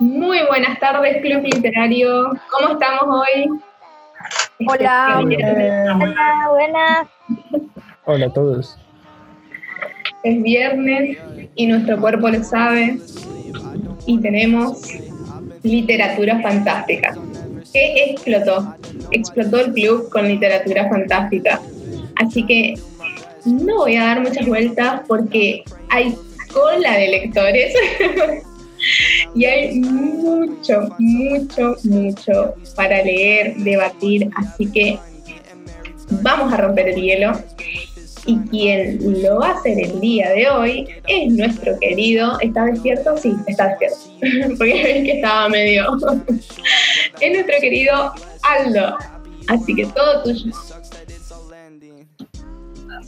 Muy buenas tardes, Club Literario. ¿Cómo estamos hoy? Hola. Hola, buenas. Hola a todos. Es viernes y nuestro cuerpo lo sabe. Y tenemos literatura fantástica. ¿Qué explotó? Explotó el club con literatura fantástica. Así que no voy a dar muchas vueltas porque hay cola de lectores y hay mucho, mucho, mucho para leer, debatir, así que vamos a romper el hielo. Y quien lo va a hacer el día de hoy es nuestro querido. ¿Está despierto? Sí, está despierto. Porque ven que estaba medio. es nuestro querido Aldo. Así que todo tuyo.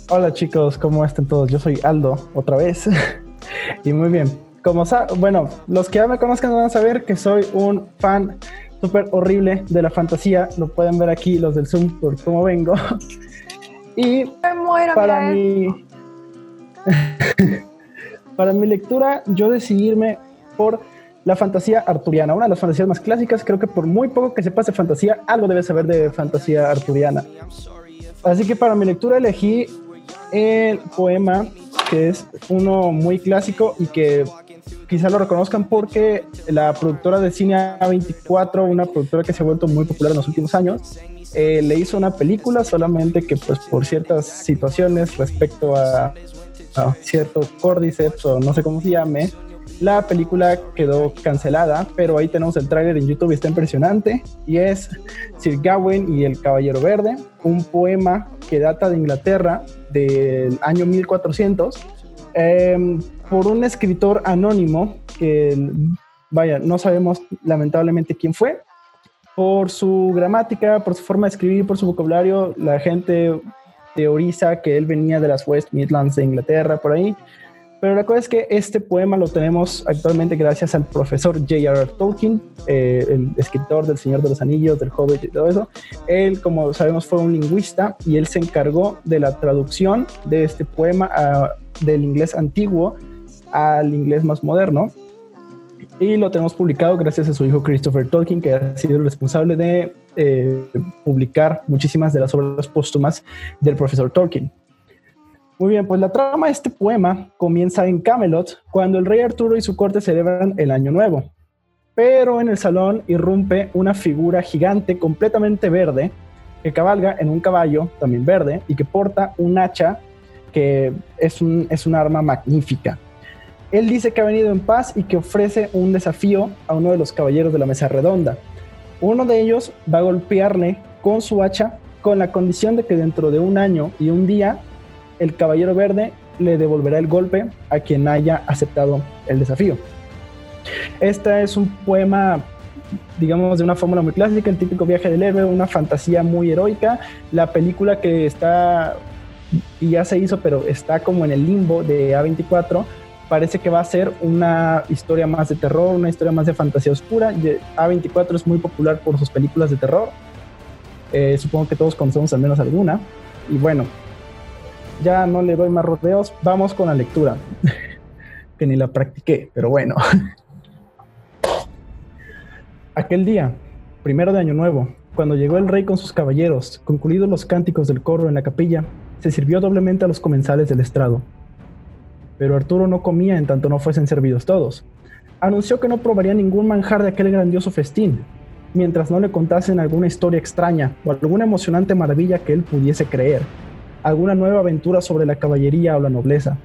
Hola chicos, ¿cómo están todos? Yo soy Aldo, otra vez. y muy bien. Como bueno, los que ya me conozcan van a saber que soy un fan súper horrible de la fantasía. Lo pueden ver aquí los del Zoom por cómo vengo. y para mi para mi lectura yo decidí irme por la fantasía arturiana, una de las fantasías más clásicas. Creo que por muy poco que se pase fantasía, algo debe saber de fantasía arturiana. Así que para mi lectura elegí el poema, que es uno muy clásico y que quizá lo reconozcan porque la productora de cine A24, una productora que se ha vuelto muy popular en los últimos años, eh, le hizo una película solamente que pues por ciertas situaciones respecto a, a cierto córdiceps o no sé cómo se llame, la película quedó cancelada, pero ahí tenemos el tráiler en YouTube y está impresionante. Y es Sir Gawain y el Caballero Verde, un poema que data de Inglaterra del año 1400 em, por un escritor anónimo que, vaya, no sabemos lamentablemente quién fue. Por su gramática, por su forma de escribir, por su vocabulario, la gente teoriza que él venía de las West Midlands de Inglaterra, por ahí. Pero la cosa es que este poema lo tenemos actualmente gracias al profesor J.R.R. Tolkien, eh, el escritor del Señor de los Anillos, del Hobbit y todo eso. Él, como sabemos, fue un lingüista y él se encargó de la traducción de este poema del inglés antiguo al inglés más moderno. Y lo tenemos publicado gracias a su hijo Christopher Tolkien, que ha sido el responsable de eh, publicar muchísimas de las obras póstumas del profesor Tolkien. Muy bien, pues la trama de este poema comienza en Camelot, cuando el rey Arturo y su corte celebran el Año Nuevo. Pero en el salón irrumpe una figura gigante completamente verde que cabalga en un caballo también verde y que porta un hacha que es un, es un arma magnífica. Él dice que ha venido en paz y que ofrece un desafío a uno de los caballeros de la mesa redonda. Uno de ellos va a golpearle con su hacha con la condición de que dentro de un año y un día el Caballero Verde le devolverá el golpe a quien haya aceptado el desafío. Este es un poema, digamos, de una fórmula muy clásica, el típico viaje del héroe, una fantasía muy heroica. La película que está, y ya se hizo, pero está como en el limbo de A24, parece que va a ser una historia más de terror, una historia más de fantasía oscura. A24 es muy popular por sus películas de terror. Eh, supongo que todos conocemos al menos alguna. Y bueno, ya no le doy más rodeos, vamos con la lectura, que ni la practiqué, pero bueno. Aquel día, primero de Año Nuevo, cuando llegó el rey con sus caballeros, concluidos los cánticos del corro en la capilla, se sirvió doblemente a los comensales del estrado. Pero Arturo no comía en tanto no fuesen servidos todos. Anunció que no probaría ningún manjar de aquel grandioso festín, mientras no le contasen alguna historia extraña o alguna emocionante maravilla que él pudiese creer alguna nueva aventura sobre la caballería o la nobleza.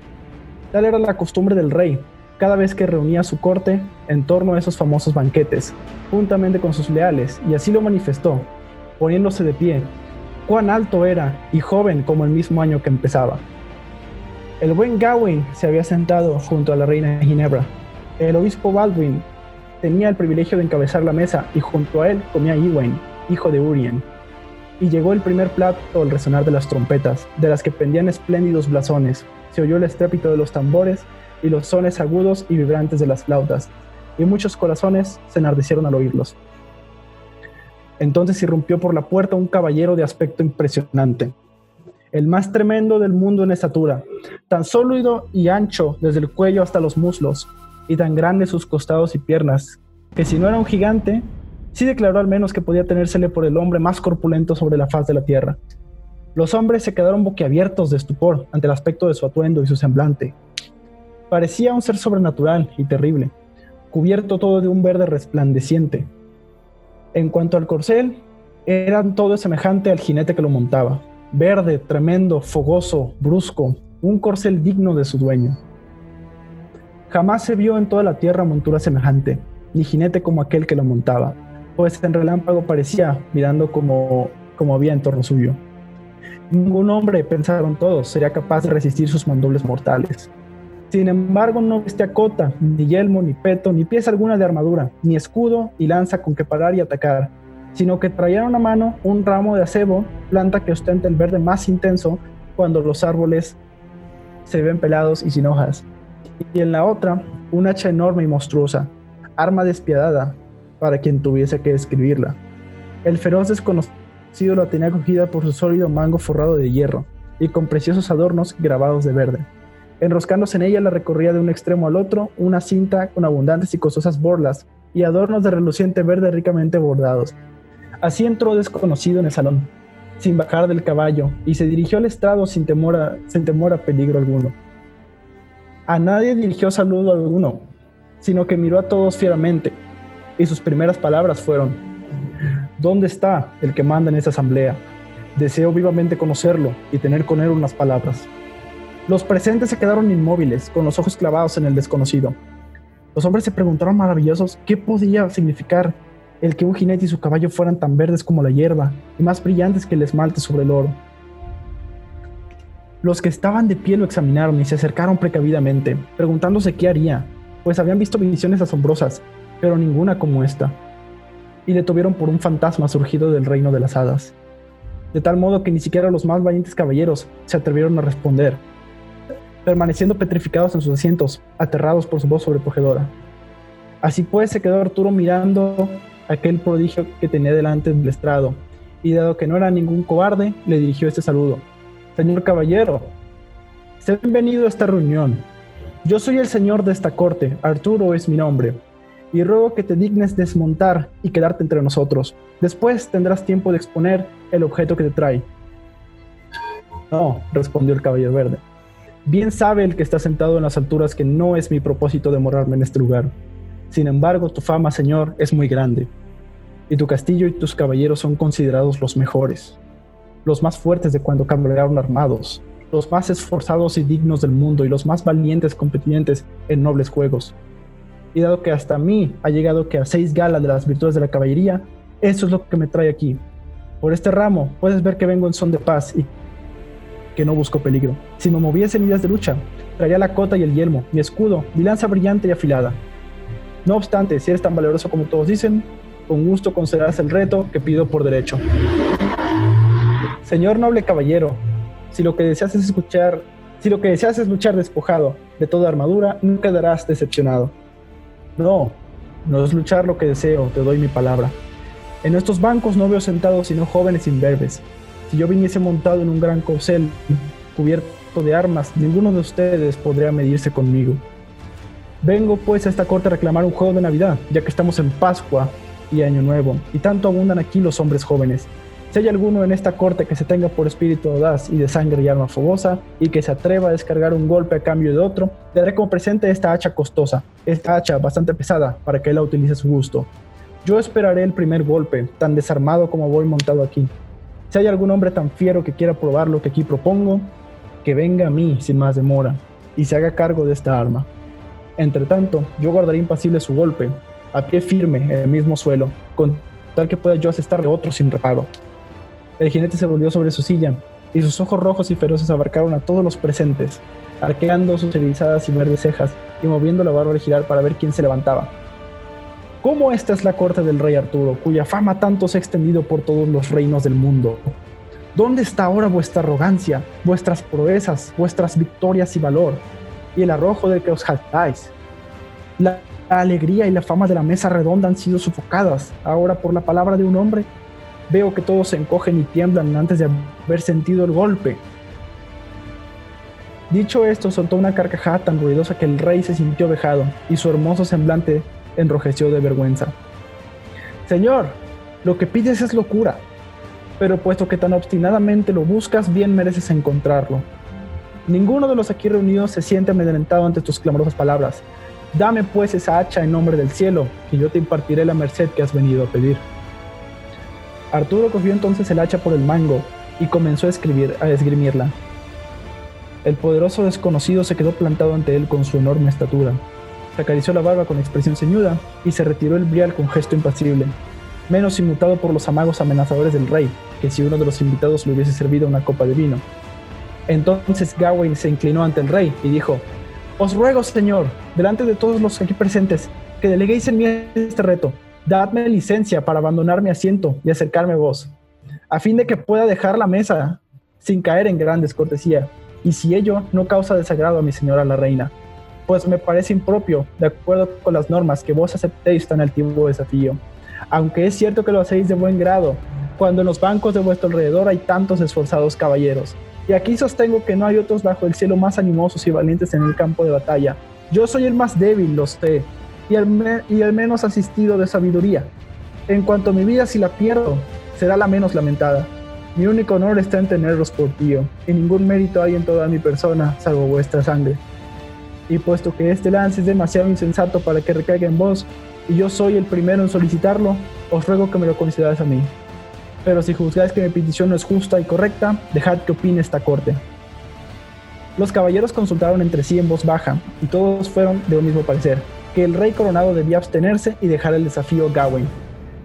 Tal era la costumbre del rey, cada vez que reunía a su corte en torno a esos famosos banquetes, juntamente con sus leales, y así lo manifestó, poniéndose de pie, cuán alto era y joven como el mismo año que empezaba. El buen Gawain se había sentado junto a la reina Ginebra. El obispo Baldwin tenía el privilegio de encabezar la mesa y junto a él comía Ewain, hijo de Urien y llegó el primer plato al resonar de las trompetas, de las que pendían espléndidos blasones. Se oyó el estrépito de los tambores y los sones agudos y vibrantes de las flautas, y muchos corazones se enardecieron al oírlos. Entonces irrumpió por la puerta un caballero de aspecto impresionante, el más tremendo del mundo en estatura, tan sólido y ancho desde el cuello hasta los muslos, y tan grandes sus costados y piernas, que si no era un gigante, sí declaró al menos que podía tenérsele por el hombre más corpulento sobre la faz de la tierra. Los hombres se quedaron boquiabiertos de estupor ante el aspecto de su atuendo y su semblante. Parecía un ser sobrenatural y terrible, cubierto todo de un verde resplandeciente. En cuanto al corcel, era todo semejante al jinete que lo montaba, verde, tremendo, fogoso, brusco, un corcel digno de su dueño. Jamás se vio en toda la tierra montura semejante, ni jinete como aquel que lo montaba, pues en relámpago parecía mirando como, como había en torno suyo. Ningún hombre, pensaron todos, sería capaz de resistir sus mandobles mortales. Sin embargo, no vestía cota, ni yelmo, ni peto, ni pieza alguna de armadura, ni escudo y lanza con que parar y atacar, sino que traía en una mano un ramo de acebo, planta que ostenta el verde más intenso cuando los árboles se ven pelados y sin hojas, y en la otra un hacha enorme y monstruosa, arma despiadada para quien tuviese que escribirla. El feroz desconocido la tenía cogida por su sólido mango forrado de hierro y con preciosos adornos grabados de verde. Enroscándose en ella la recorría de un extremo al otro una cinta con abundantes y costosas borlas y adornos de reluciente verde ricamente bordados. Así entró desconocido en el salón, sin bajar del caballo, y se dirigió al estrado sin temor a, peligro alguno. A nadie dirigió saludo alguno, sino que miró a todos fieramente, y sus primeras palabras fueron, ¿Dónde está el que manda en esa asamblea? Deseo vivamente conocerlo y tener con él unas palabras. Los presentes se quedaron inmóviles, con los ojos clavados en el desconocido. Los hombres se preguntaron maravillosos qué podía significar el que un jinete y su caballo fueran tan verdes como la hierba y más brillantes que el esmalte sobre el oro. Los que estaban de pie lo examinaron y se acercaron precavidamente, preguntándose qué haría, pues habían visto visiones asombrosas, pero ninguna como esta y le tuvieron por un fantasma surgido del reino de las hadas. De tal modo que ni siquiera los más valientes caballeros se atrevieron a responder, permaneciendo petrificados en sus asientos, aterrados por su voz sobrecogedora. Así pues se quedó Arturo mirando aquel prodigio que tenía delante del estrado, y dado que no era ningún cobarde, le dirigió este saludo. Señor caballero, se bienvenido a esta reunión. Yo soy el señor de esta corte, Arturo es mi nombre y ruego que te dignes desmontar y quedarte entre nosotros. Después tendrás tiempo de exponer el objeto que te trae. No, respondió el caballero verde. Bien sabe el que está sentado en las alturas que no es mi propósito demorarme en este lugar. Sin embargo, tu fama, señor, es muy grande, y tu castillo y tus caballeros son considerados los mejores, los más fuertes de cuando cabalgaron armados, los más esforzados y dignos del mundo y los más valientes competentes en nobles juegos y dado que hasta mí ha llegado que a seis galas de las virtudes de la caballería, eso es lo que me trae aquí. Por este ramo puedes ver que vengo en son de paz y que no busco peligro. Si me moviese en ideas de lucha, traería la cota y el yelmo, mi escudo, mi lanza brillante y afilada. No obstante, si eres tan valeroso como todos dicen, con gusto concederás el reto que pido por derecho. Señor noble caballero, si lo que deseas es escuchar, si lo que deseas es luchar despojado de toda armadura, no quedarás decepcionado. No, no es luchar lo que deseo, te doy mi palabra. En estos bancos no veo sentados sino jóvenes imberbes. Si yo viniese montado en un gran corcel cubierto de armas, ninguno de ustedes podría medirse conmigo. Vengo pues a esta corte a reclamar un juego de Navidad, ya que estamos en Pascua y Año Nuevo, y tanto abundan aquí los hombres jóvenes. Si hay alguno en esta corte que se tenga por espíritu audaz y de sangre y arma fogosa, y que se atreva a descargar un golpe a cambio de otro, le daré como presente esta hacha costosa, esta hacha bastante pesada, para que él la utilice a su gusto. Yo esperaré el primer golpe, tan desarmado como voy montado aquí. Si hay algún hombre tan fiero que quiera probar lo que aquí propongo, que venga a mí sin más demora, y se haga cargo de esta arma. Entre tanto, yo guardaré impasible su golpe, a pie firme en el mismo suelo, con tal que pueda yo asestarle otro sin reparo. El jinete se volvió sobre su silla, y sus ojos rojos y feroces abarcaron a todos los presentes, arqueando sus erizadas y verdes cejas y moviendo la barba al girar para ver quién se levantaba. ¿Cómo esta es la corte del rey Arturo, cuya fama tanto se ha extendido por todos los reinos del mundo? ¿Dónde está ahora vuestra arrogancia, vuestras proezas, vuestras victorias y valor, y el arrojo del que os jactáis? La alegría y la fama de la mesa redonda han sido sofocadas ahora por la palabra de un hombre Veo que todos se encogen y tiemblan antes de haber sentido el golpe. Dicho esto, soltó una carcajada tan ruidosa que el rey se sintió vejado y su hermoso semblante enrojeció de vergüenza. Señor, lo que pides es locura, pero puesto que tan obstinadamente lo buscas, bien mereces encontrarlo. Ninguno de los aquí reunidos se siente amedrentado ante tus clamorosas palabras. Dame pues esa hacha en nombre del cielo, y yo te impartiré la merced que has venido a pedir. Arturo cogió entonces el hacha por el mango y comenzó a, escribir, a esgrimirla. El poderoso desconocido se quedó plantado ante él con su enorme estatura. Se acarició la barba con expresión ceñuda y se retiró el brial con gesto impasible, menos inmutado por los amagos amenazadores del rey, que si uno de los invitados le hubiese servido una copa de vino. Entonces Gawain se inclinó ante el rey y dijo, Os ruego, señor, delante de todos los aquí presentes, que deleguéis en mí este reto. Dadme licencia para abandonar mi asiento y acercarme a vos, a fin de que pueda dejar la mesa sin caer en gran descortesía, y si ello no causa desagrado a mi señora la reina, pues me parece impropio, de acuerdo con las normas, que vos aceptéis tan altivo desafío. Aunque es cierto que lo hacéis de buen grado, cuando en los bancos de vuestro alrededor hay tantos esforzados caballeros. Y aquí sostengo que no hay otros bajo el cielo más animosos y valientes en el campo de batalla. Yo soy el más débil, lo sé, y el, menos asistido de sabiduría. En cuanto a mi vida, si la pierdo, será la menos lamentada. Mi único honor está en teneros por tío, y ningún mérito hay en toda mi persona, salvo vuestra sangre. Y puesto que este lance es demasiado insensato para que recaiga en vos, y yo soy el primero en solicitarlo, os ruego que me lo consideráis a mí pero si juzgáis que mi petición no es justa y correcta, dejad que opine esta corte. Los caballeros consultaron entre sí en voz baja, y todos fueron de un mismo parecer, que el rey coronado debía abstenerse y dejar el desafío a Gawain.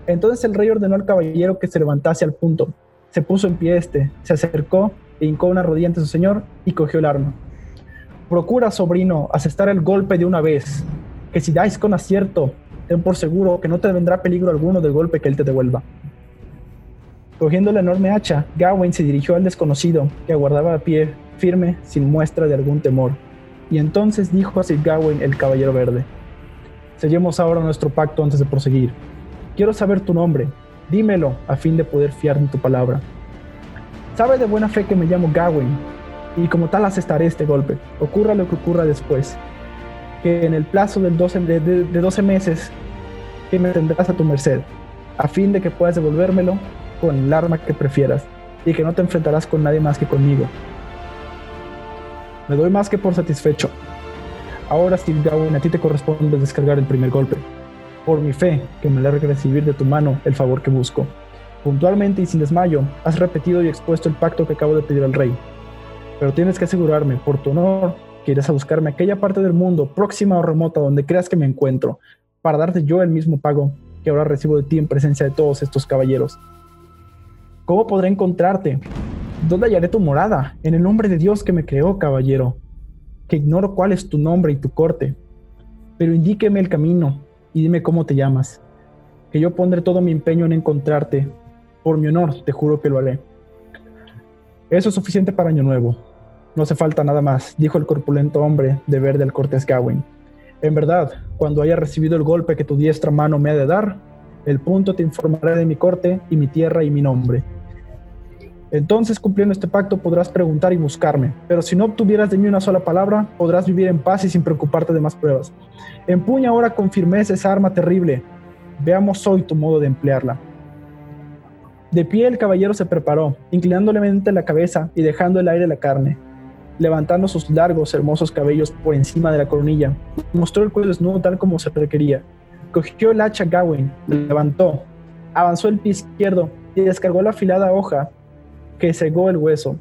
Entonces el rey ordenó al caballero que se levantase al punto. Se puso en pie este, se acercó e hincó una rodilla ante su señor y cogió el arma. Procura, sobrino, asestar el golpe de una vez, que si dais con acierto, ten por seguro que no te vendrá peligro alguno del golpe que él te devuelva. Cogiendo la enorme hacha, Gawain se dirigió al desconocido, que aguardaba a pie, firme, sin muestra de algún temor. Y entonces dijo a Sir Gawain el Caballero Verde: Sellemos ahora nuestro pacto antes de proseguir. Quiero saber tu nombre, dímelo a fin de poder fiar en tu palabra. Sabe de buena fe que me llamo Gawain, y como tal asestaré este golpe, ocurra lo que ocurra después. Que en el plazo de, 12, de 12 meses que me tendrás a tu merced, a fin de que puedas devolvérmelo con el arma que prefieras y que no te enfrentarás con nadie más que conmigo. Me doy más que por satisfecho. Ahora, Steve Gawain, a ti te corresponde descargar el primer golpe. Por mi fe, que me alegra recibir de tu mano el favor que busco. Puntualmente y sin desmayo, has repetido y expuesto el pacto que acabo de pedir al rey. Pero tienes que asegurarme, por tu honor, que irás a buscarme aquella parte del mundo, próxima o remota, donde creas que me encuentro, para darte yo el mismo pago que ahora recibo de ti en presencia de todos estos caballeros. ¿Cómo podré encontrarte? ¿Dónde hallaré tu morada? En el nombre de Dios que me creó, caballero, que ignoro cuál es tu nombre y tu corte. Pero indíqueme el camino y dime cómo te llamas, que yo pondré todo mi empeño en encontrarte. Por mi honor, te juro que lo haré. Eso es suficiente para Año Nuevo. No hace falta nada más, dijo el corpulento hombre de verde al cortés Gawain. En verdad, cuando haya recibido el golpe que tu diestra mano me ha de dar, el punto te informará de mi corte y mi tierra y mi nombre. Entonces, cumpliendo este pacto, podrás preguntar y buscarme, pero si no obtuvieras de mí una sola palabra, podrás vivir en paz y sin preocuparte de más pruebas. Empuña ahora con firmeza esa arma terrible. Veamos hoy tu modo de emplearla. De pie el caballero se preparó, inclinando levemente la cabeza y dejando el aire la carne. Levantando sus largos, hermosos cabellos por encima de la coronilla, mostró el cuello desnudo tal como se requería, Cogió el hacha Gawain, levantó, avanzó el pie izquierdo y descargó la afilada hoja que cegó el hueso.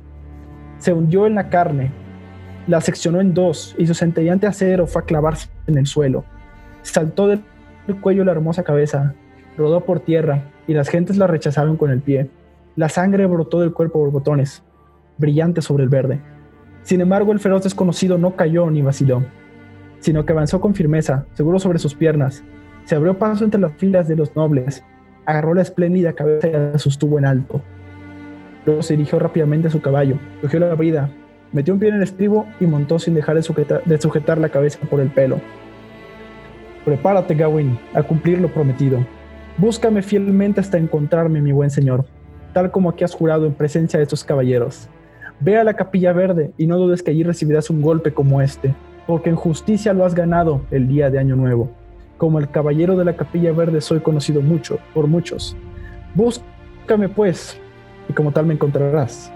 Se hundió en la carne, la seccionó en dos y su centellante acero fue a clavarse en el suelo. Saltó del cuello la hermosa cabeza, rodó por tierra y las gentes la rechazaron con el pie. La sangre brotó del cuerpo por botones, brillante sobre el verde. Sin embargo, el feroz desconocido no cayó ni vaciló, sino que avanzó con firmeza, seguro sobre sus piernas, se abrió paso entre las filas de los nobles, agarró la espléndida cabeza y la sostuvo en alto. Luego se dirigió rápidamente a su caballo, cogió la brida, metió un pie en el estribo y montó sin dejar de sujetar, la cabeza por el pelo. Prepárate, Gawain, a cumplir lo prometido. Búscame fielmente hasta encontrarme, mi buen señor, tal como aquí has jurado en presencia de estos caballeros. Ve a la capilla verde y no dudes que allí recibirás un golpe como este, porque en justicia lo has ganado el día de Año Nuevo Como el caballero de la capilla verde soy conocido mucho por muchos. Búscame pues, y como tal me encontrarás.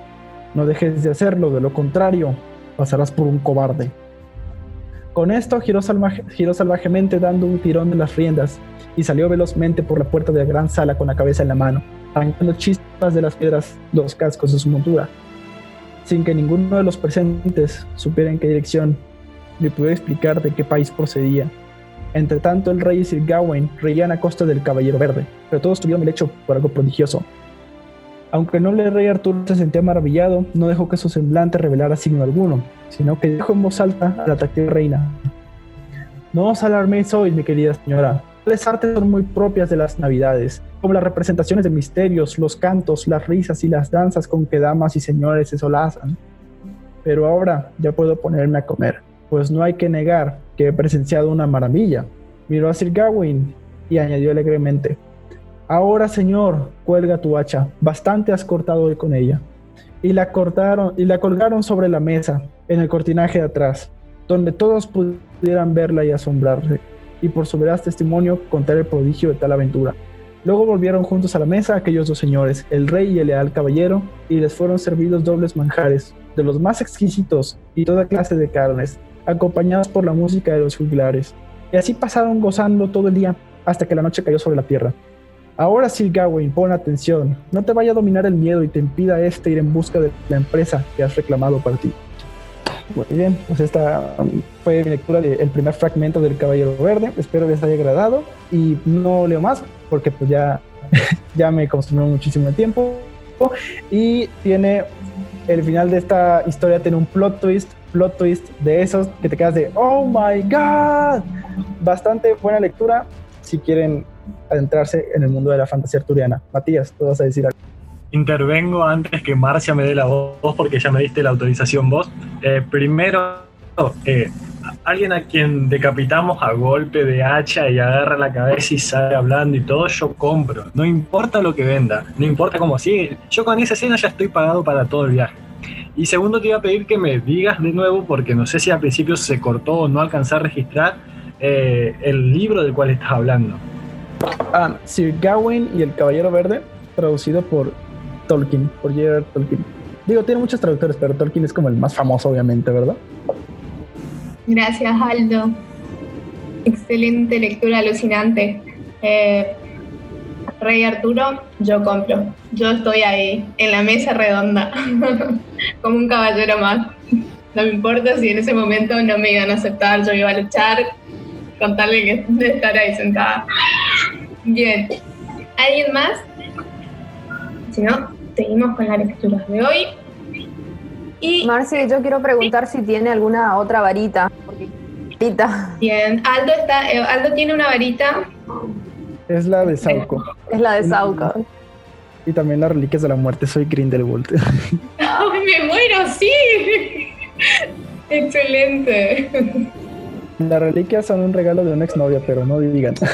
No dejes de hacerlo, de lo contrario, pasarás por un cobarde. Con esto giró, salvajemente dando un tirón de las riendas y salió velozmente por la puerta de la gran sala con la cabeza en la mano, arrancando chispas de las piedras los cascos de su montura, sin que ninguno de los presentes supiera en qué dirección ni pudiera explicar de qué país procedía. Entre tanto, el rey y Sir Gawain reían a costa del Caballero Verde, pero todos tuvieron el hecho por algo prodigioso. Aunque no el rey Arturo se sentía maravillado, no dejó que su semblante revelara signo alguno, sino que dijo en voz alta a la atractiva reina: No os alarméis hoy, mi querida señora. Las artes son muy propias de las navidades, como las representaciones de misterios, los cantos, las risas y las danzas con que damas y señores se solazan. Pero ahora ya puedo ponerme a comer, pues no hay que negar que he presenciado una maravilla. Miró a Sir Gawain y añadió alegremente: Ahora, señor, cuelga tu hacha. Bastante has cortado hoy con ella. Y la cortaron y la colgaron sobre la mesa, en el cortinaje de atrás, donde todos pudieran verla y asombrarse, y por su veraz testimonio contar el prodigio de tal aventura. Luego volvieron juntos a la mesa aquellos dos señores, el rey y el leal caballero, y les fueron servidos dobles manjares, de los más exquisitos y toda clase de carnes, acompañados por la música de los juglares. Y así pasaron gozando todo el día, hasta que la noche cayó sobre la tierra. Ahora sí, Gawain, pon atención. No te vaya a dominar el miedo y te impida este ir en busca de la empresa que has reclamado para ti. Muy bien, pues esta um, fue mi lectura del primer fragmento del Caballero Verde. Espero les haya agradado y no leo más porque pues ya, ya me consumió muchísimo tiempo. Y tiene el final de esta historia tiene un plot twist, plot twist de esos que te quedas de oh my god. Bastante buena lectura si quieren adentrarse en el mundo de la fantasía arturiana. Matías, tú vas a decir algo. Intervengo antes que Marcia me dé la voz porque ya me diste la autorización vos. Eh, primero, eh, alguien a quien decapitamos a golpe de hacha y agarra la cabeza y sale hablando y todo, yo compro. No importa lo que venda, no importa cómo sigue. Yo con esa escena ya estoy pagado para todo el viaje. Y segundo, te iba a pedir que me digas de nuevo, porque no sé si al principio se cortó o no alcanzé a registrar eh, el libro del cual estás hablando. Ah, Sir Gawain y el Caballero Verde, traducido por Tolkien, por J.R.R. Tolkien. Digo, tiene muchos traductores, pero Tolkien es como el más famoso, obviamente, ¿verdad? Gracias, Aldo. Excelente lectura, alucinante. Eh, Rey Arturo, yo compro. Yo estoy ahí, en la mesa redonda, como un caballero más. No me importa si en ese momento no me iban a aceptar, yo iba a luchar, contarle que de estar ahí sentada. Bien. ¿Alguien más? Si no, seguimos con la lectura de hoy. Y Marci, yo quiero preguntar si tiene alguna otra varita. Bien, Aldo, está, eh, Aldo tiene una varita. Es la de Sauco. Es la de Sauco. Y también las reliquias de la muerte. Soy Grindelwald. ¡Ay, me muero! ¡Sí! Excelente. Las reliquias son un regalo de una exnovia, pero no digan.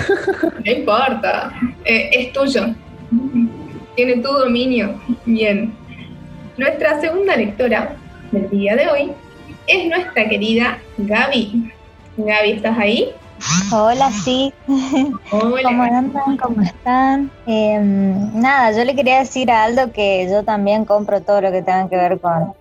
No importa. Eh, es tuyo. Tiene tu dominio. Bien. Nuestra segunda lectora del día de hoy es nuestra querida Gaby. Gaby, ¿estás ahí? Hola, sí. Hola. ¿Cómo andan? ¿Cómo están? Em, nada, yo le quería decir a Aldo que yo también compro todo lo que tenga que ver con,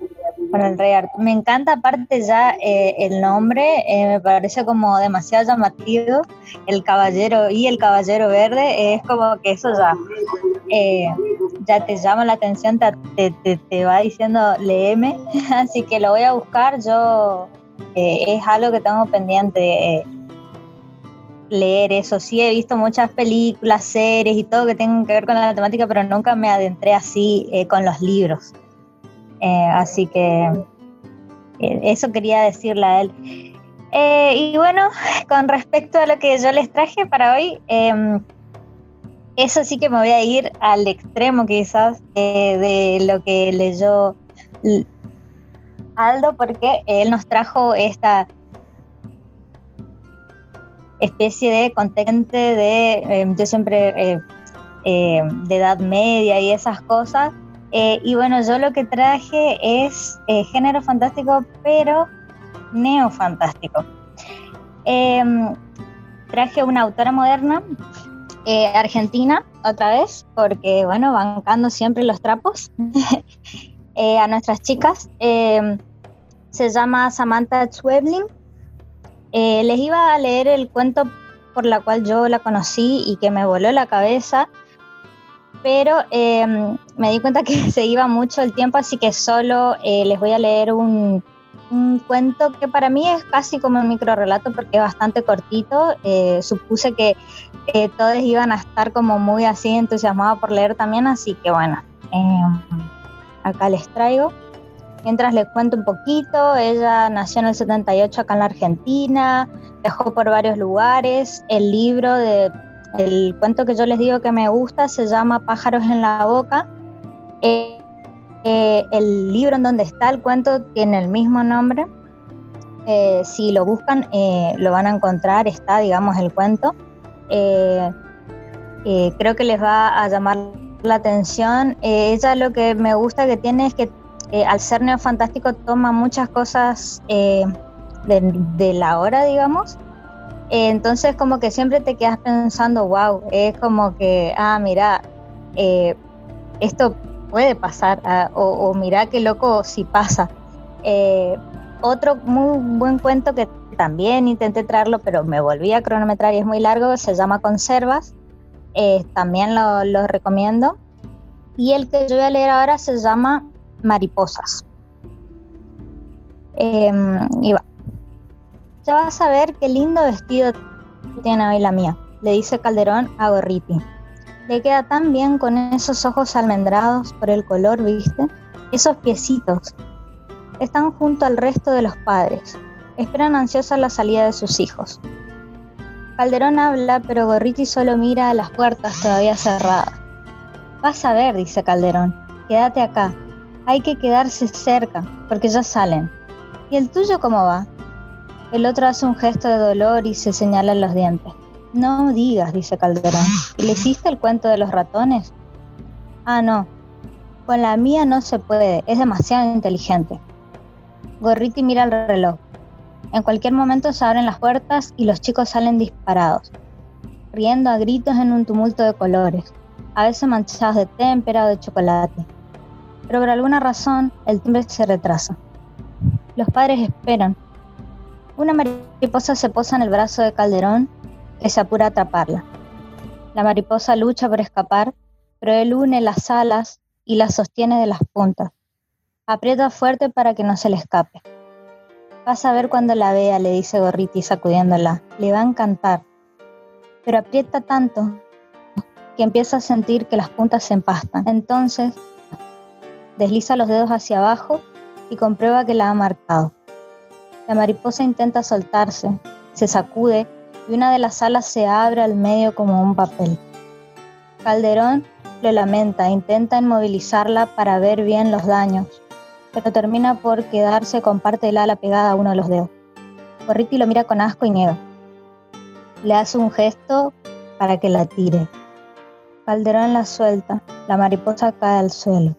con el rey Arturo. Me encanta aparte ya eh, el nombre, eh, me parece como demasiado llamativo, el caballero y el caballero verde, es como que eso ya, eh, ya te llama la atención, te, te, te, va diciendo léeme, así que lo voy a buscar, yo es algo que tengo pendiente leer eso. Sí, he visto muchas películas, series y todo que tengan que ver con la temática, pero nunca me adentré así con los libros. Eh, así que eh, eso quería decirle a él. Eh, y bueno, con respecto a lo que yo les traje para hoy, em, eso sí que me voy a ir al extremo quizás de lo que leyó Aldo, porque él nos trajo esta especie de contente de, em, yo siempre, de edad media y esas cosas, eh, y bueno, yo lo que traje es eh, género fantástico, pero neofantástico. Eh, traje una autora moderna, eh, argentina, otra vez, porque, bueno, bancando siempre los trapos a nuestras chicas. Em, se llama Samantha Schweblin. Eh, les iba a leer el cuento por la cual yo la conocí y que me voló la cabeza, pero em, me di cuenta que se iba mucho el tiempo, así que solo les voy a leer un, cuento que para mí es casi como un micro relato porque es bastante cortito. Eh, supuse que eh, todos iban a estar como muy así entusiasmados por leer también, así que bueno, em, acá les traigo. Mientras les cuento un poquito, ella nació en el 78 acá en la Argentina, dejó por varios lugares. El libro de el cuento que yo les digo que me gusta se llama Pájaros en la boca. Eh, eh, el libro en donde está el cuento tiene el mismo nombre. Eh, si lo buscan, lo van a encontrar, está, digamos, el cuento. creo que les va a llamar la atención. ella lo que me gusta que tiene es que al ser neofantástico toma muchas cosas de, la hora, digamos. Entonces como que siempre te quedas pensando, wow, es como que, ah, mira, esto puede pasar, ah, o, mira qué loco si pasa. Eh, otro muy buen cuento que también intenté traerlo, pero me volví a cronometrar y es muy largo, se llama Conservas, eh, también lo, recomiendo. Y el que yo voy a leer ahora se llama Mariposas. Em, y va. Ya vas a ver qué lindo vestido tiene hoy la mía, le dice Calderón a Gorriti. Le queda tan bien con esos ojos almendrados por el color, ¿viste? Esos piecitos. Están junto al resto de los padres. Esperan ansiosa la salida de sus hijos. Calderón habla, pero Gorriti solo mira a las puertas todavía cerradas. Vas a ver, dice Calderón. Quédate acá. Hay que quedarse cerca, porque ya salen. ¿Y el tuyo cómo va? El otro hace un gesto de dolor y se señala los dientes. No digas, dice Calderón. ¿Le hiciste el cuento de los ratones? Ah, no. Con la mía no se puede, es demasiado inteligente. Gorriti mira el reloj. En cualquier momento se abren las puertas y los chicos salen disparados, riendo a gritos en un tumulto de colores, a veces manchados de témpera o de chocolate. Pero por alguna razón el timbre se retrasa. Los padres esperan. Una mariposa se posa en el brazo de Calderón que se apura a atraparla. La mariposa lucha por escapar, pero él une las alas y las sostiene de las puntas. Aprieta fuerte para que no se le escape. Vas a ver cuando la vea, le dice Gorriti sacudiéndola. Le va a encantar. Pero aprieta tanto que empieza a sentir que las puntas se empastan. Entonces, desliza los dedos hacia abajo y comprueba que la ha marcado. La mariposa intenta soltarse, se sacude y una de las alas se abre al medio como un papel. Calderón lo lamenta, intenta inmovilizarla para ver bien los daños, pero termina por quedarse con parte del ala pegada a uno de los dedos. Gorriti lo mira con asco y niega. Le hace un gesto para que la tire. Calderón la suelta, la mariposa cae al suelo.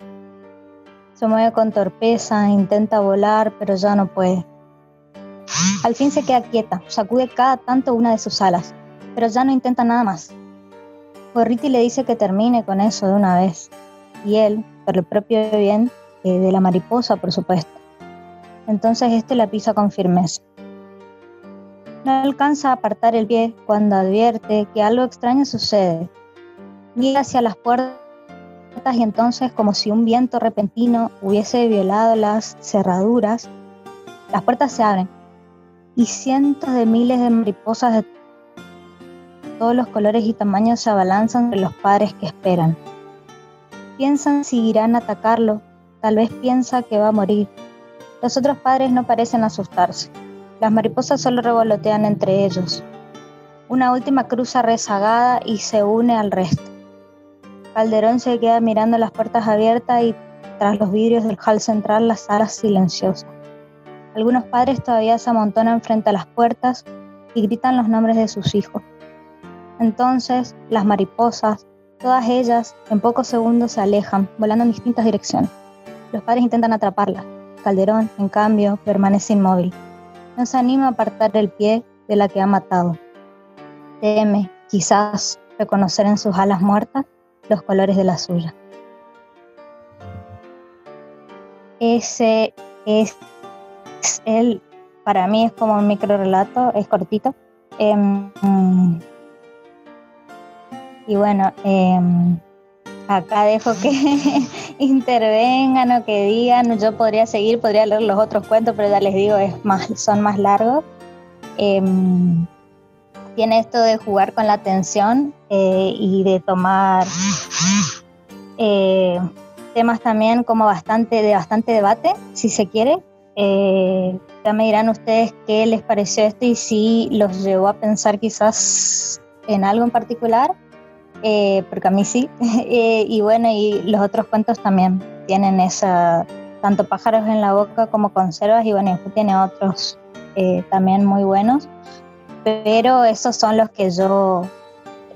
Se mueve con torpeza, intenta volar, pero ya no puede. Al fin se queda quieta, sacude cada tanto una de sus alas, pero ya no intenta nada más. Gorriti le dice que termine con eso de una vez, y él, por el propio bien eh, de la mariposa, por supuesto. Entonces este la pisa con firmeza. No alcanza a apartar el pie cuando advierte que algo extraño sucede. Mira hacia las puertas y entonces, como si un viento repentino hubiese violado las cerraduras, las puertas se abren y cientos de miles de mariposas de todos los colores y tamaños se abalanzan sobre los padres que esperan. Piensan si irán atacarlo, tal vez piensa que va a morir. Los otros padres no parecen asustarse. Las mariposas solo revolotean entre ellos. Una última cruza rezagada y se une al resto. Calderón se queda mirando las puertas abiertas y tras los vidrios del hall central las salas silenciosas. Algunos padres todavía se amontonan frente a las puertas y gritan los nombres de sus hijos. Entonces, las mariposas, todas ellas, en pocos segundos se alejan, volando en distintas direcciones. Los padres intentan atraparlas. Calderón, en cambio, permanece inmóvil. No se anima a apartar el pie de la que ha matado. teme quizás reconocer en sus alas muertas los colores de la suya. Ese es, él, para mí es como un micro relato, es cortito. Em, y bueno, em, acá dejo que intervengan o que digan. Yo podría seguir, podría leer los otros cuentos, pero ya les digo, es más, son más largos. Em, tiene esto de jugar con la atención eh, y de tomar eh, temas también como bastante de bastante debate, si se quiere. Eh, ya me dirán ustedes qué les pareció esto y si los llevó a pensar quizás en algo en particular, porque a mí sí. y bueno, y los otros cuentos también tienen esa, tanto pájaros en la boca como conservas, y bueno, tiene otros también muy buenos pero esos son los que yo,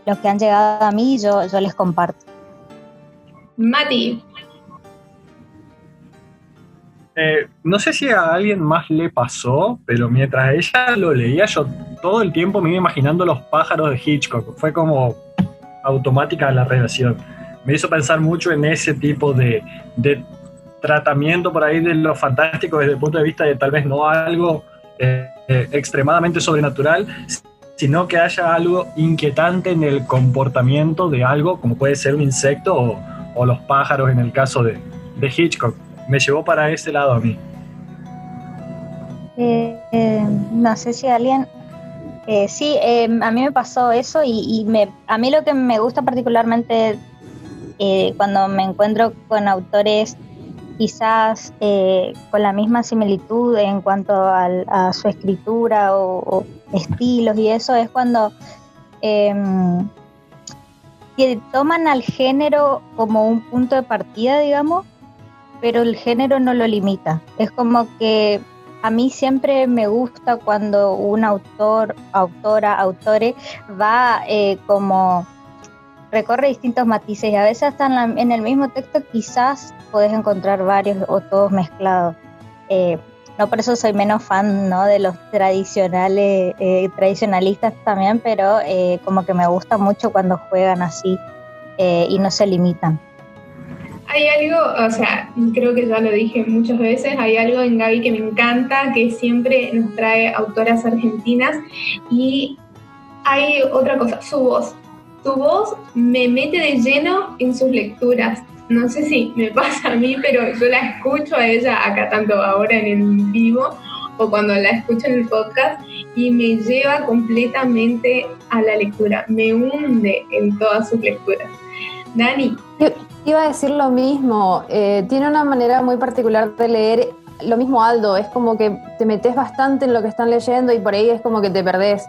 los que han llegado a mí, yo, yo les comparto. Mati. Eh, no sé si a alguien más le pasó, pero mientras ella lo leía, yo todo el tiempo me iba imaginando los pájaros de Hitchcock. Fue como automática la relación. Me hizo pensar mucho en ese tipo de, tratamiento por ahí de lo fantástico desde el punto de vista de tal vez no algo eh, eh, extremadamente sobrenatural, sino que haya algo inquietante en el comportamiento de algo, como puede ser un insecto o, los pájaros en el caso de, Hitchcock. Me llevó para ese lado a mí. Eh, no sé si alguien... sí, a mí me pasó eso y, me, a mí lo que me gusta particularmente cuando me encuentro con autores quizás eh, con la misma similitud en cuanto a su escritura o, estilos y eso, es cuando em, toman al género como un punto de partida, digamos, pero el género no lo limita. Es como que a mí siempre me gusta cuando un autor, autora, autore va eh, como recorre distintos matices y a veces hasta en, el mismo texto quizás puedes encontrar varios o todos mezclados. Eh, no por eso soy menos fan ¿no? de los tradicionales, eh, tradicionalistas también, pero eh, como que me gusta mucho cuando juegan así y no se limitan. Hay algo, o sea, creo que ya lo dije muchas veces, hay algo en Gaby que me encanta, que siempre nos trae autoras argentinas y hay otra cosa, su voz tu voz me mete de lleno en sus lecturas. No sé si me pasa a mí, pero yo la escucho a ella acá tanto ahora en el vivo o cuando la escucho en el podcast y me lleva completamente a la lectura, me hunde en todas sus lecturas. Dani. Yo iba a decir lo mismo, eh, tiene una manera muy particular de leer, lo mismo Aldo, es como que te metes bastante en lo que están leyendo y por ahí es como que te perdés.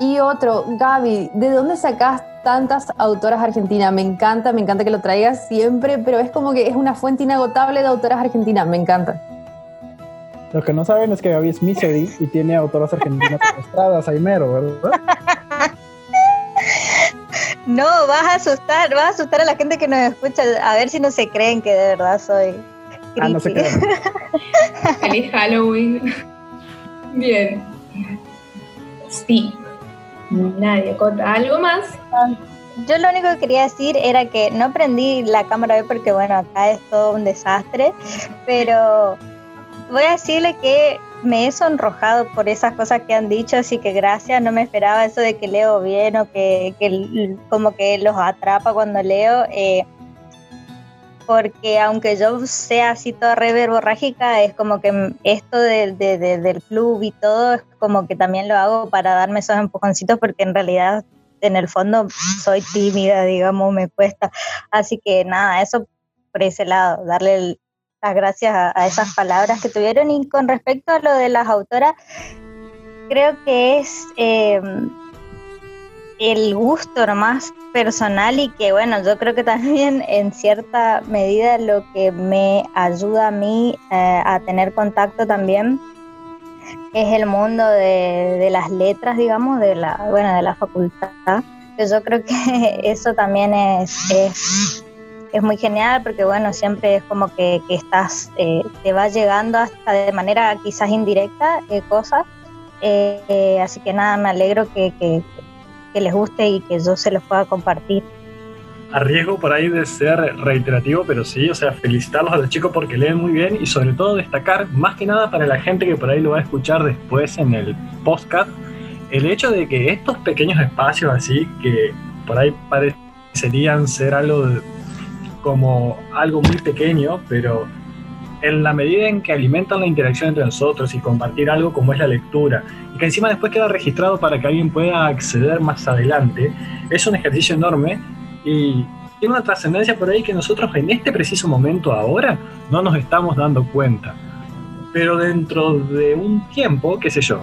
Y otro, Gaby, ¿de dónde sacás tantas autoras argentinas? Me encanta, me encanta que lo traigas siempre, pero es como que es una fuente inagotable de autoras argentinas, me encanta. Lo que no saben es que Gaby es Misery y tiene autoras argentinas registradas, Aimero, ¿verdad? No, vas a asustar, vas a asustar a la gente que nos escucha, a ver si no se creen que de verdad soy. Ah, no se creen. Feliz Halloween. Bien. Sí, Nadie, Cota, ¿algo más? Yo lo único que quería decir era que no prendí la cámara hoy porque, bueno, acá es todo un desastre, pero voy a decirle que me he sonrojado por esas cosas que han dicho, así que gracias, no me esperaba eso de que leo bien o que, que como que los atrapa cuando leo. Eh, porque aunque yo sea así toda reverborrágica, es como que esto del club y todo, es como que también lo hago para darme esos empujoncitos, porque en realidad en el fondo soy tímida, digamos, me cuesta. Así que nada, eso por ese lado, darle las gracias a, esas palabras que tuvieron. Y con respecto a lo de las autoras, creo que es... Eh, el gusto más personal y que bueno, yo creo que también en cierta medida lo que me ayuda a mí eh, a tener contacto también es el mundo de, las letras, digamos, de la, bueno, de la facultad. Yo creo que eso también es, es, muy genial porque bueno, siempre es como que, estás, eh, te va llegando hasta de manera quizás indirecta eh, cosas. así que nada, me alegro que, que les guste y que yo se los pueda compartir. A riesgo por ahí de ser reiterativo, pero sí, o sea, felicitarlos a los chicos porque leen muy bien y sobre todo destacar, más que nada para la gente que por ahí lo va a escuchar después en el podcast, el hecho de que estos pequeños espacios así, que por ahí parecerían ser algo como algo muy pequeño, pero en la medida en que alimentan la interacción entre nosotros y compartir algo como es la lectura, y que encima después queda registrado para que alguien pueda acceder más adelante, es un ejercicio enorme y tiene una trascendencia por ahí que nosotros en este preciso momento ahora no nos estamos dando cuenta. Pero dentro de un tiempo, qué sé yo,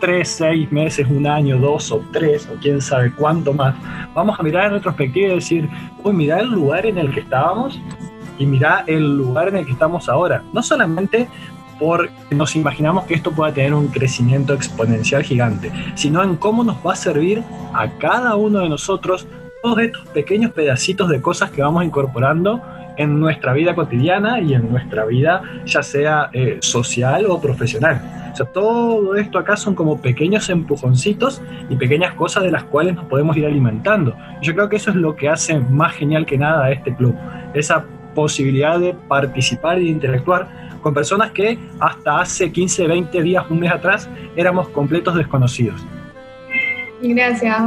tres, seis meses, un año, dos o tres, o quién sabe cuánto más, vamos a mirar en retrospectiva y decir, uy, mira el lugar en el que estábamos y mira el lugar en el que estamos ahora. No solamente porque nos imaginamos que esto pueda tener un crecimiento exponencial gigante, sino en cómo nos va a servir a cada uno de nosotros todos estos pequeños pedacitos de cosas que vamos incorporando en nuestra vida cotidiana y en nuestra vida ya sea eh, social o profesional. O sea, todo esto acá son como pequeños empujoncitos y pequeñas cosas de las cuales nos podemos ir alimentando. Yo creo que eso es lo que hace más genial que nada a este club, esa posibilidad de participar y de interactuar con personas que hasta hace 15, 20 días, un mes atrás, éramos completos desconocidos. Gracias,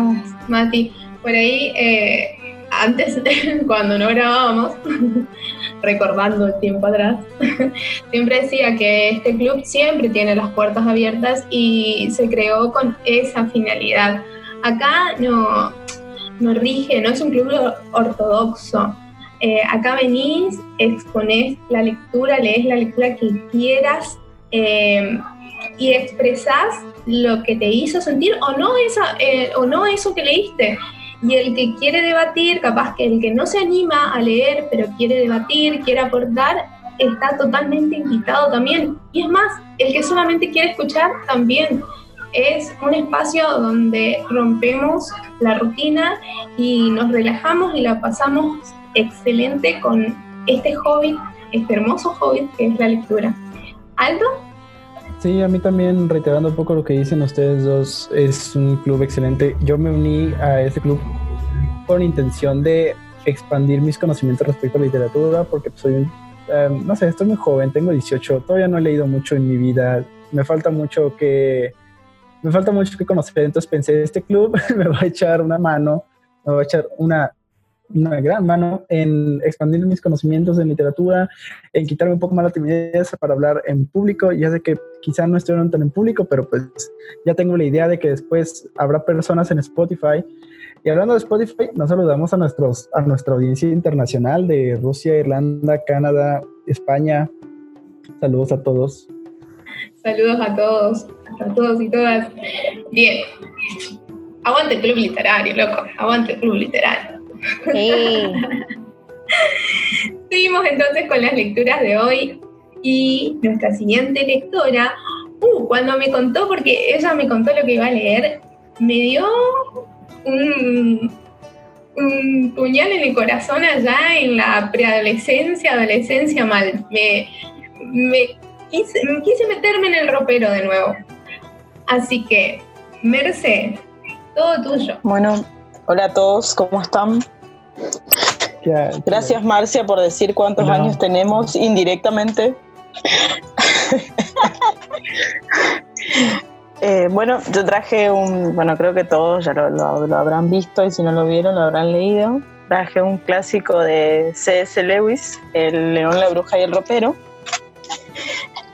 Mati. Por ahí, eh, antes, cuando no grabábamos, recordando el tiempo atrás, siempre decía que este club siempre tiene las puertas abiertas y se creó con esa finalidad. Acá no, no rige, no es un club ortodoxo. Eh, acá venís, exponés la lectura, lees la lectura que quieras eh, y expresás lo que te hizo sentir o no, esa, o no eso que leíste. Y el que quiere debatir, capaz que el que no se anima a leer, pero quiere debatir, quiere aportar, está totalmente invitado también. Y es más, el que solamente quiere escuchar también. Es un espacio donde rompemos la rutina y nos relajamos y la pasamos excelente con este hobby, este hermoso hobby que es la lectura. ¿Aldo? Sí, a mí también, reiterando un poco lo que dicen ustedes dos, es un club excelente. Yo me uní a ese club con intención de expandir mis conocimientos respecto a la literatura, porque soy em, no sé, estoy muy joven, tengo 18, todavía no he leído mucho en mi vida, me falta mucho que, me falta mucho que conocer, entonces pensé, este club me va a echar una mano, me va a echar una una gran mano en expandir mis conocimientos en literatura, en quitarme un poco más la timidez para hablar en público. Ya sé que quizá no estoy tan en público, pero pues ya tengo la idea de que después habrá personas en Spotify. Y hablando de Spotify, nos saludamos a, nuestros, a nuestra audiencia internacional de Rusia, Irlanda, Canadá, España. Saludos a todos. Saludos a todos, a todos y todas. Bien. Aguante el club literario, loco. Aguante el club literario. Seguimos entonces con las lecturas de hoy y nuestra siguiente lectora, uh, cuando me contó, porque ella me contó lo que iba a leer, me dio un, puñal en el corazón allá en la preadolescencia, adolescencia mal. Me, quise, quise meterme en el ropero de nuevo. Así que, Merce, todo tuyo. Bueno, hola a todos, ¿cómo están? Gracias Marcia por decir cuántos años tenemos indirectamente. Eh, bueno, yo traje un, bueno, creo que todos ya lo, habrán visto y si no lo vieron lo habrán leído. Traje un clásico de C.S. Lewis, El león, la bruja y el ropero.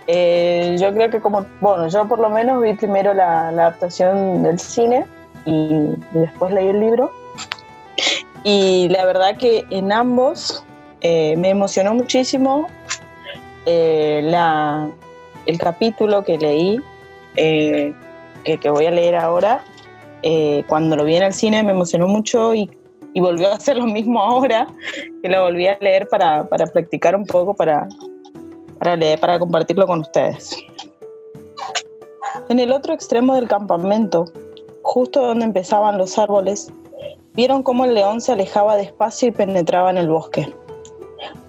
Eh, yo creo que como, bueno, yo por lo menos vi primero la, adaptación del cine y después leí el libro. Y la verdad que en ambos eh, me emocionó muchísimo eh, la, el capítulo que leí, eh, que, que, voy a leer ahora. cuando lo vi en el cine me emocionó mucho y, y, volvió a hacer lo mismo ahora, que lo volví a leer para, para practicar un poco, para, para leer, para compartirlo con ustedes. En el otro extremo del campamento, justo donde empezaban los árboles, Vieron cómo el león se alejaba despacio y penetraba en el bosque.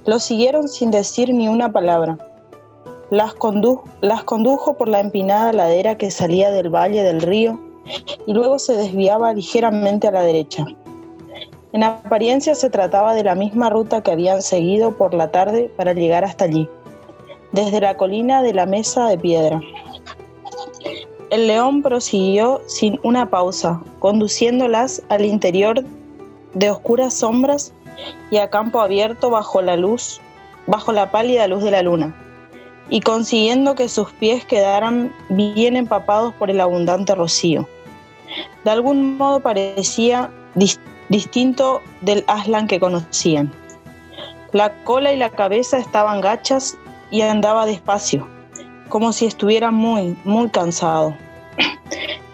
Lo siguieron sin decir ni una palabra. Las, las condujo por la empinada ladera que salía del valle del río y luego se desviaba ligeramente a la derecha. En apariencia se trataba de la misma ruta que habían seguido por la tarde para llegar hasta allí, desde la colina de la mesa de piedra. El león prosiguió sin una pausa, conduciéndolas al interior de oscuras sombras y a campo abierto bajo la luz, bajo la pálida luz de la luna, y consiguiendo que sus pies quedaran bien empapados por el abundante rocío. De algún modo parecía distinto del Aslan que conocían. La cola y la cabeza estaban gachas y andaba despacio, como si estuviera muy, muy cansado.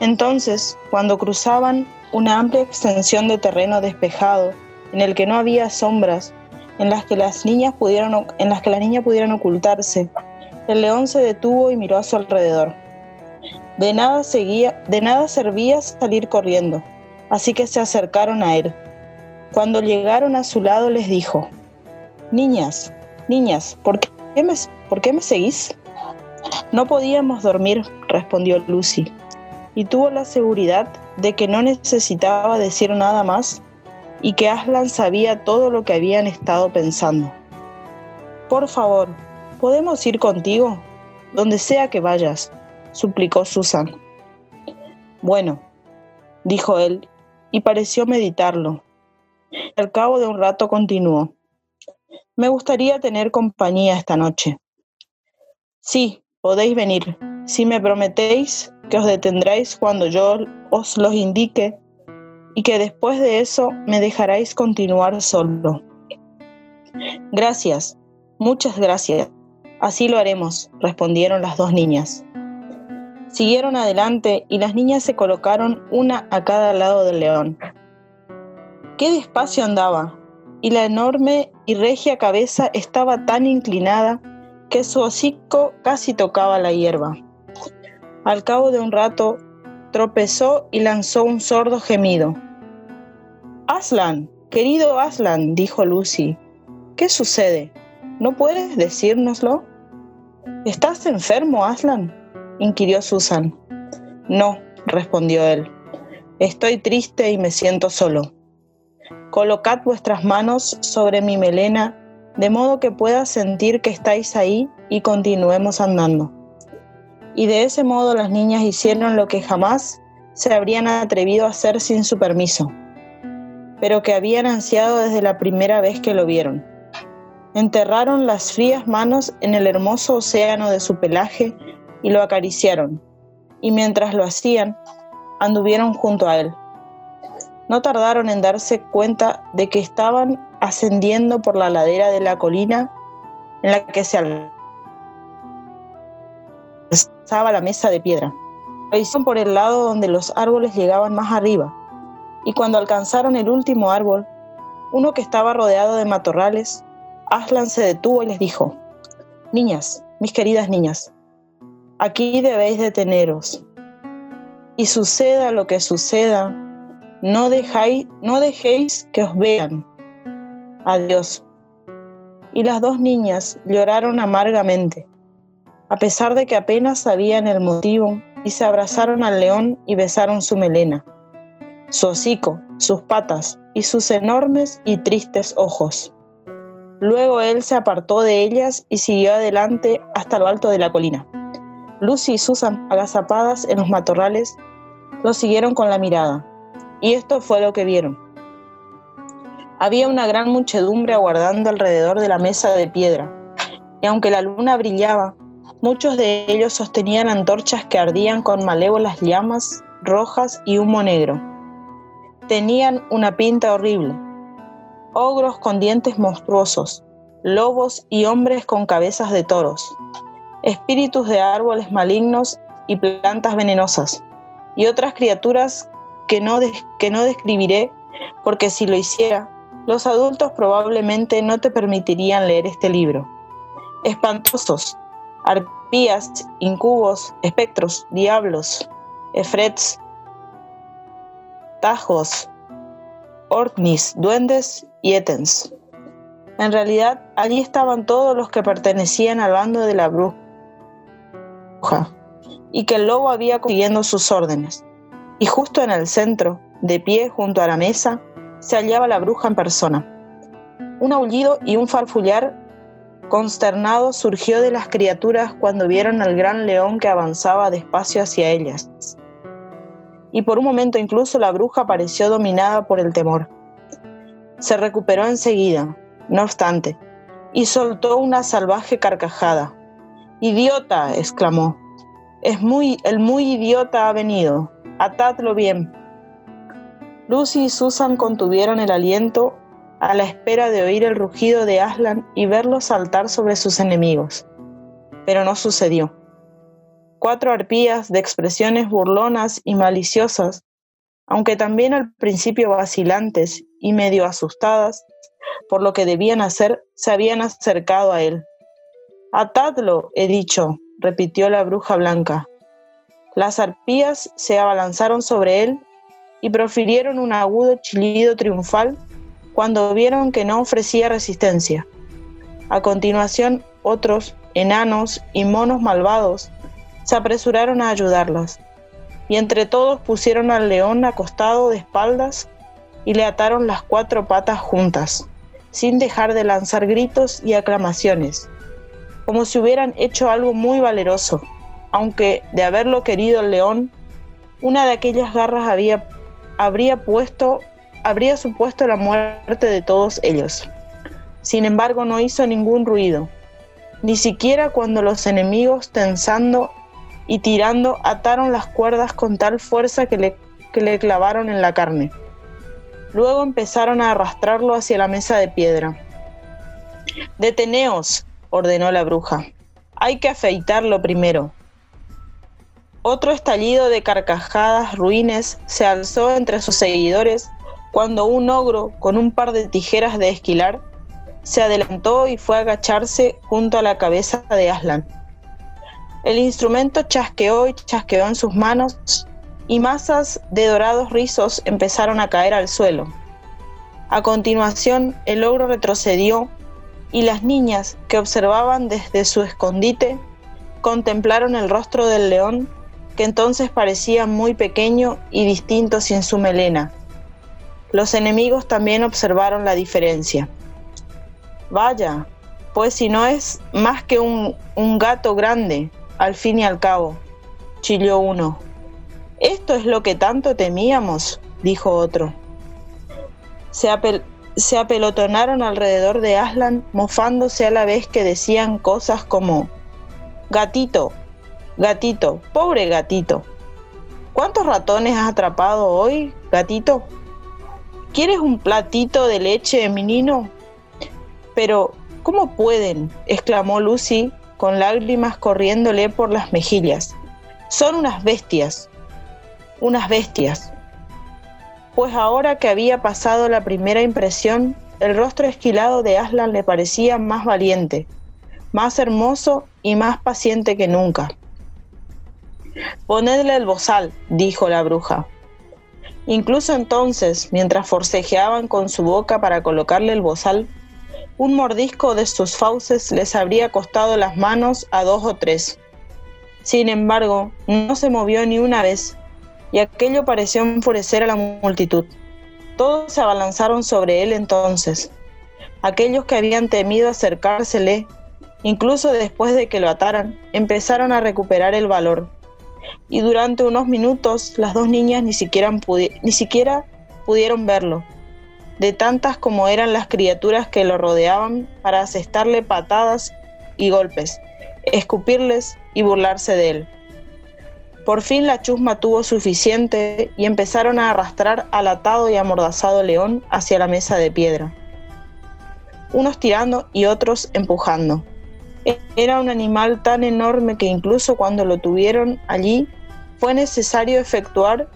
Entonces, cuando cruzaban una amplia extensión de terreno despejado, en el que no había sombras, en las que las niñas pudieron, en las que las niñas pudieran ocultarse, el león se detuvo y miró a su alrededor. De nada, seguía, de nada servía salir corriendo, así que se acercaron a él. Cuando llegaron a su lado les dijo, Niñas, niñas, ¿por qué me, ¿por qué me seguís? No podíamos dormir, respondió Lucy, y tuvo la seguridad de que no necesitaba decir nada más y que Aslan sabía todo lo que habían estado pensando. Por favor, ¿podemos ir contigo? Donde sea que vayas, suplicó Susan. Bueno, dijo él, y pareció meditarlo. Al cabo de un rato continuó. Me gustaría tener compañía esta noche. Sí, podéis venir, si me prometéis que os detendréis cuando yo os los indique y que después de eso me dejaréis continuar solo. Gracias, muchas gracias. Así lo haremos, respondieron las dos niñas. Siguieron adelante y las niñas se colocaron una a cada lado del león. Qué despacio andaba, y la enorme y regia cabeza estaba tan inclinada que su hocico casi tocaba la hierba. Al cabo de un rato, tropezó y lanzó un sordo gemido. Aslan, querido Aslan, dijo Lucy, ¿qué sucede? ¿No puedes decírnoslo? ¿Estás enfermo, Aslan? inquirió Susan. No, respondió él. Estoy triste y me siento solo. Colocad vuestras manos sobre mi melena de modo que pueda sentir que estáis ahí y continuemos andando. Y de ese modo las niñas hicieron lo que jamás se habrían atrevido a hacer sin su permiso, pero que habían ansiado desde la primera vez que lo vieron. Enterraron las frías manos en el hermoso océano de su pelaje y lo acariciaron, y mientras lo hacían, anduvieron junto a él. No tardaron en darse cuenta de que estaban ascendiendo por la ladera de la colina en la que se alzaba la mesa de piedra. Lo por el lado donde los árboles llegaban más arriba, y cuando alcanzaron el último árbol, uno que estaba rodeado de matorrales, Aslan se detuvo y les dijo, Niñas, mis queridas niñas, aquí debéis deteneros, y suceda lo que suceda, no, no dejéis que os vean. Adiós. Y las dos niñas lloraron amargamente, a pesar de que apenas sabían el motivo, y se abrazaron al león y besaron su melena, su hocico, sus patas y sus enormes y tristes ojos. Luego él se apartó de ellas y siguió adelante hasta lo alto de la colina. Lucy y Susan, agazapadas en los matorrales, lo siguieron con la mirada. Y esto fue lo que vieron. Había una gran muchedumbre aguardando alrededor de la mesa de piedra, y aunque la luna brillaba, muchos de ellos sostenían antorchas que ardían con malévolas llamas rojas y humo negro. Tenían una pinta horrible. Ogros con dientes monstruosos, lobos y hombres con cabezas de toros, espíritus de árboles malignos y plantas venenosas, y otras criaturas que no, que no describiré porque si lo hiciera, los adultos probablemente no te permitirían leer este libro. Espantosos, arpías, incubos, espectros, diablos, efrets, tajos, orknis, duendes y etens. En realidad, allí estaban todos los que pertenecían al bando de la bruja y que el lobo había siguiendo sus órdenes. y justo en el centro, de pie junto a la mesa, se hallaba la bruja en persona. Un aullido y un farfullar consternado surgió de las criaturas cuando vieron al gran león que avanzaba despacio hacia ellas. Y por un momento incluso la bruja pareció dominada por el temor. Se recuperó enseguida, no obstante, y soltó una salvaje carcajada. ¡Idiota! exclamó. Es muy, el muy idiota ha venido. Atadlo bien. Lucy y Susan contuvieron el aliento a la espera de oír el rugido de Aslan y verlo saltar sobre sus enemigos. Pero no sucedió. Cuatro arpías de expresiones burlonas y maliciosas, aunque también al principio vacilantes y medio asustadas por lo que debían hacer, se habían acercado a él. Atadlo, he dicho, repitió la bruja blanca. Las arpías se abalanzaron sobre él y profirieron un agudo chillido triunfal cuando vieron que no ofrecía resistencia. A continuación, otros, enanos y monos malvados, se apresuraron a ayudarlas, y entre todos pusieron al león acostado de espaldas y le ataron las cuatro patas juntas, sin dejar de lanzar gritos y aclamaciones, como si hubieran hecho algo muy valeroso aunque de haberlo querido el león, una de aquellas garras había, habría, puesto, habría supuesto la muerte de todos ellos. Sin embargo, no hizo ningún ruido, ni siquiera cuando los enemigos, tensando y tirando, ataron las cuerdas con tal fuerza que le, que le clavaron en la carne. Luego empezaron a arrastrarlo hacia la mesa de piedra. Deteneos, ordenó la bruja. Hay que afeitarlo primero. Otro estallido de carcajadas ruines se alzó entre sus seguidores cuando un ogro con un par de tijeras de esquilar se adelantó y fue a agacharse junto a la cabeza de Aslan. El instrumento chasqueó y chasqueó en sus manos y masas de dorados rizos empezaron a caer al suelo. A continuación, el ogro retrocedió y las niñas que observaban desde su escondite contemplaron el rostro del león que entonces parecía muy pequeño y distinto sin su melena. Los enemigos también observaron la diferencia. Vaya, pues si no es más que un, gato grande, al fin y al cabo, chilló uno. Esto es lo que tanto temíamos, dijo otro. Se, se apelotonaron alrededor de Aslan, mofándose a la vez que decían cosas como, Gatito, Gatito, pobre gatito. ¿Cuántos ratones has atrapado hoy, gatito? ¿Quieres un platito de leche, menino? Pero, ¿cómo pueden? exclamó Lucy con lágrimas corriéndole por las mejillas. Son unas bestias, unas bestias. Pues ahora que había pasado la primera impresión, el rostro esquilado de Aslan le parecía más valiente, más hermoso y más paciente que nunca. Ponedle el bozal, dijo la bruja. Incluso entonces, mientras forcejeaban con su boca para colocarle el bozal, un mordisco de sus fauces les habría costado las manos a dos o tres. Sin embargo, no se movió ni una vez, y aquello pareció enfurecer a la multitud. Todos se abalanzaron sobre él entonces. Aquellos que habían temido acercársele, incluso después de que lo ataran, empezaron a recuperar el valor y durante unos minutos las dos niñas ni siquiera, ni siquiera pudieron verlo, de tantas como eran las criaturas que lo rodeaban para asestarle patadas y golpes, escupirles y burlarse de él. Por fin la chusma tuvo suficiente y empezaron a arrastrar al atado y amordazado león hacia la mesa de piedra, unos tirando y otros empujando. Era un animal tan enorme que incluso cuando lo tuvieron allí fue necesario efectuar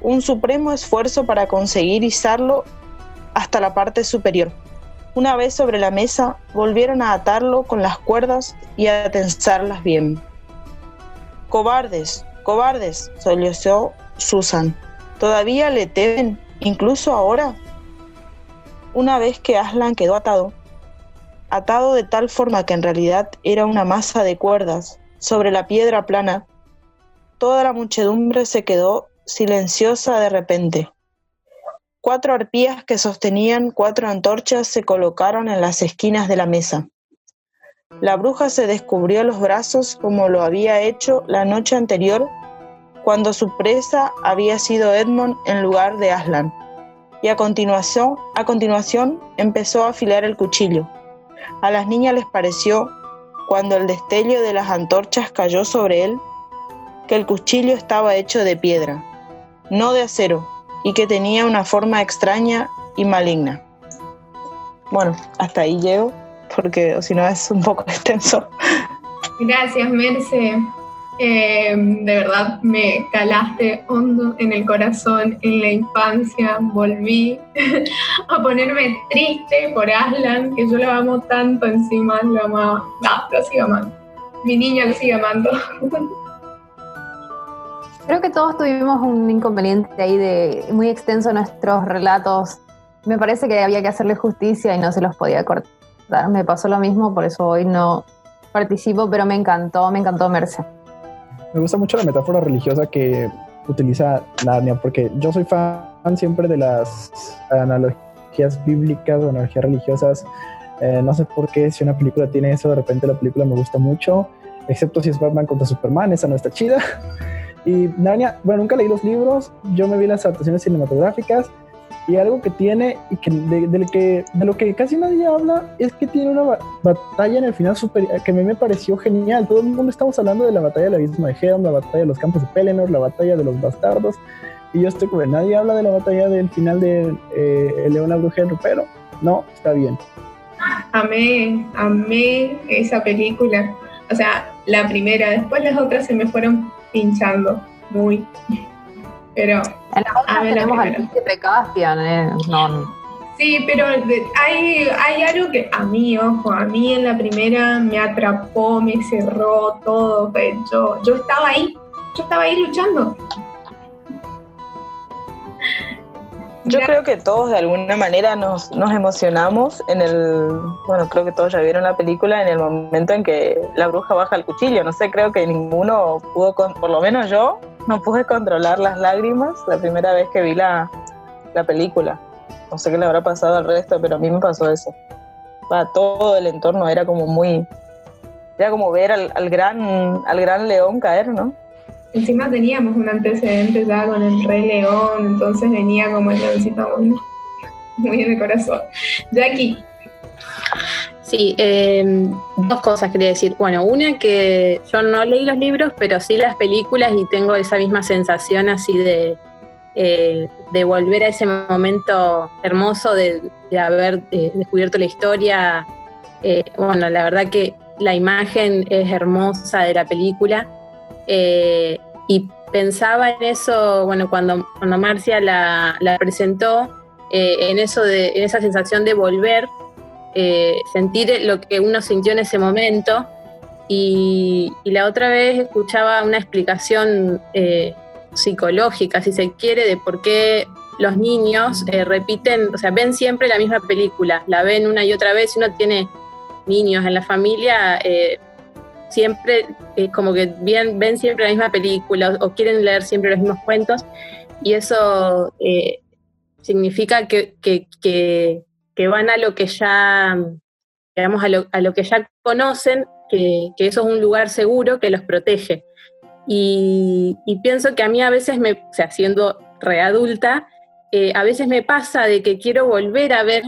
un supremo esfuerzo para conseguir izarlo hasta la parte superior. Una vez sobre la mesa, volvieron a atarlo con las cuerdas y a tensarlas bien. Cobardes, cobardes, sollozó Susan. ¿Todavía le temen, incluso ahora? Una vez que Aslan quedó atado, atado de tal forma que en realidad era una masa de cuerdas sobre la piedra plana, toda la muchedumbre se quedó silenciosa de repente. Cuatro arpías que sostenían cuatro antorchas se colocaron en las esquinas de la mesa. La bruja se descubrió los brazos como lo había hecho la noche anterior cuando su presa había sido Edmond en lugar de Aslan, y a continuación, a continuación empezó a afilar el cuchillo. A las niñas les pareció, cuando el destello de las antorchas cayó sobre él, que el cuchillo estaba hecho de piedra, no de acero, y que tenía una forma extraña y maligna. Bueno, hasta ahí llego, porque si no es un poco extenso. Gracias, Merce. Eh, de verdad me calaste hondo en el corazón en la infancia. Volví a ponerme triste por Aslan, que yo lo amo tanto encima, lo amaba. No, lo sigo amando. Mi niña lo sigue amando. Creo que todos tuvimos un inconveniente ahí de muy extenso en nuestros relatos. Me parece que había que hacerle justicia y no se los podía cortar. Me pasó lo mismo, por eso hoy no participo, pero me encantó, me encantó Merce. Me gusta mucho la metáfora religiosa que utiliza Narnia, porque yo soy fan siempre de las analogías bíblicas o analogías religiosas. Eh, no sé por qué, si una película tiene eso, de repente la película me gusta mucho, excepto si es Batman contra Superman, esa no está chida. Y Narnia, bueno, nunca leí los libros, yo me vi las adaptaciones cinematográficas y algo que tiene y que de, que de lo que casi nadie habla es que tiene una batalla en el final super, que a mí me pareció genial. Todo el mundo estamos hablando de la batalla del abismo de Helm, la batalla de los campos de Pelennor, la batalla de los bastardos. Y yo estoy como, nadie habla de la batalla del final de eh, León, la Bruja pero no, está bien. Amé, amé esa película. O sea, la primera, después las otras se me fueron pinchando muy. Pero. En la otra tenemos al príncipe Caspian, ¿eh? No. Sí, pero hay, hay algo que a mí, ojo, a mí en la primera me atrapó, me cerró todo. Yo, yo estaba ahí, yo estaba ahí luchando. Yo creo que todos de alguna manera nos, nos, emocionamos en el, bueno, creo que todos ya vieron la película en el momento en que la bruja baja el cuchillo. No sé, creo que ninguno pudo, por lo menos yo, no pude controlar las lágrimas la primera vez que vi la, la película. No sé qué le habrá pasado al resto, pero a mí me pasó eso. todo el entorno era como muy, era como ver al, al gran, al gran león caer, ¿no? Encima teníamos un antecedente ya con el Rey León, entonces venía como el leoncito muy, muy en el corazón. Jackie. Sí, em, dos cosas quería decir. Bueno, una que yo no leí los libros, pero sí las películas y tengo esa misma sensación así de, eh, de volver a ese momento hermoso de, haber eh, descubierto la historia. Eh, bueno, la verdad que la imagen es hermosa de la película. Eh, y pensaba en eso, bueno, cuando, cuando Marcia la, presentó, eh, en eso de, en esa sensación de volver, eh, sentir lo que uno sintió en ese momento. Y, la otra vez escuchaba una explicación psicológica, si se quiere, de por qué los niños repiten, o sea, ven siempre la misma película, la ven una y otra vez, y uno tiene niños en la familia, siempre eh, como que ven, ven siempre la misma película o, quieren leer siempre los mismos cuentos y eso eh, significa que, van a lo que ya, digamos, a lo, que ya conocen, que, eso es un lugar seguro que los protege. Y, pienso que a mí a veces, me, o sea, siendo readulta, eh, a veces me pasa de que quiero volver a ver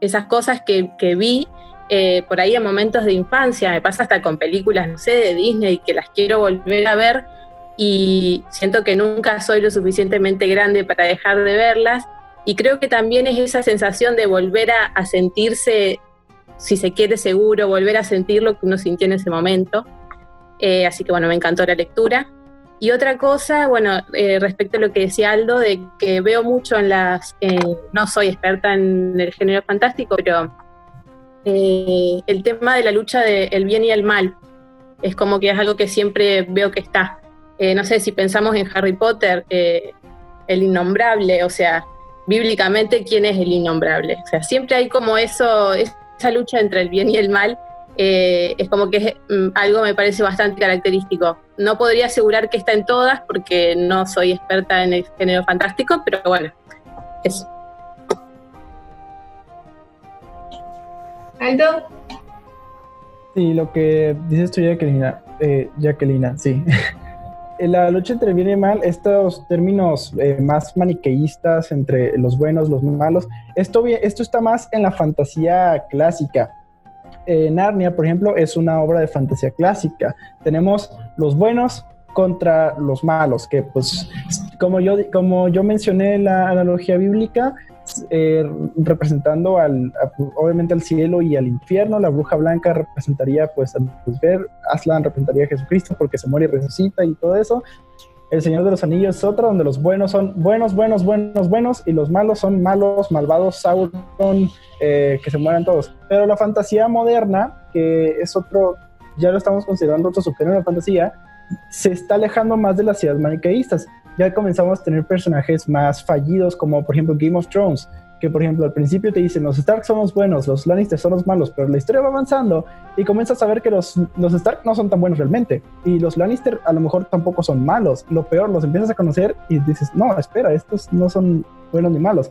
esas cosas que, que vi eh, por ahí en momentos de infancia, me pasa hasta con películas, no sé, de Disney, que las quiero volver a ver y siento que nunca soy lo suficientemente grande para dejar de verlas. Y creo que también es esa sensación de volver a, sentirse, si se quiere seguro, volver a sentir lo que uno sintió en ese momento. Eh, así que bueno, me encantó la lectura. Y otra cosa, bueno, eh, respecto a lo que decía Aldo, de que veo mucho en las, no soy experta en el género fantástico, pero eh, el tema de la lucha del bien y el mal. Es como que es algo que siempre veo que está. No sé si pensamos en Harry Potter, el innombrable, o sea, bíblicamente, ¿quién es el innombrable? O sea, siempre hay como eso, esa lucha entre el bien y el mal eh, es como que mm, algo me parece bastante característico. No podría asegurar que está en todas porque no soy experta en el género fantástico, pero bueno, eso. ¿Alto? Sí, lo que dices tú, Jacqueline, eh, Jacqueline, sí. la lucha entre bien y mal, estos términos eh, más maniqueístas entre los buenos, los malos, esto, esto está más en la fantasía clásica. Eh, Narnia, por ejemplo, es una obra de fantasía clásica. Tenemos los buenos contra los malos, que pues como yo, como yo mencioné la analogía bíblica, eh, representando al, obviamente al cielo y al infierno. La bruja blanca representaría pues al ver, Aslan representaría a Jesucristo porque se muere y resucita y todo eso. El Señor de los Anillos es otra donde los buenos son buenos, buenos, buenos, buenos y los malos son malos, malvados, Sauron, eh, que se mueran todos. Pero la fantasía moderna, que es otro, ya lo estamos considerando otro subgénero de fantasía, se está alejando más de las ideas maniqueístas ya comenzamos a tener personajes más fallidos, como por ejemplo Game of Thrones, que por ejemplo al principio te dicen los Stark son los buenos, los Lannister son los malos, pero la historia va avanzando y comienzas a ver que los, los Stark no son tan buenos realmente y los Lannister a lo mejor tampoco son malos. Lo peor, los empiezas a conocer y dices, no, espera, estos no son buenos ni malos.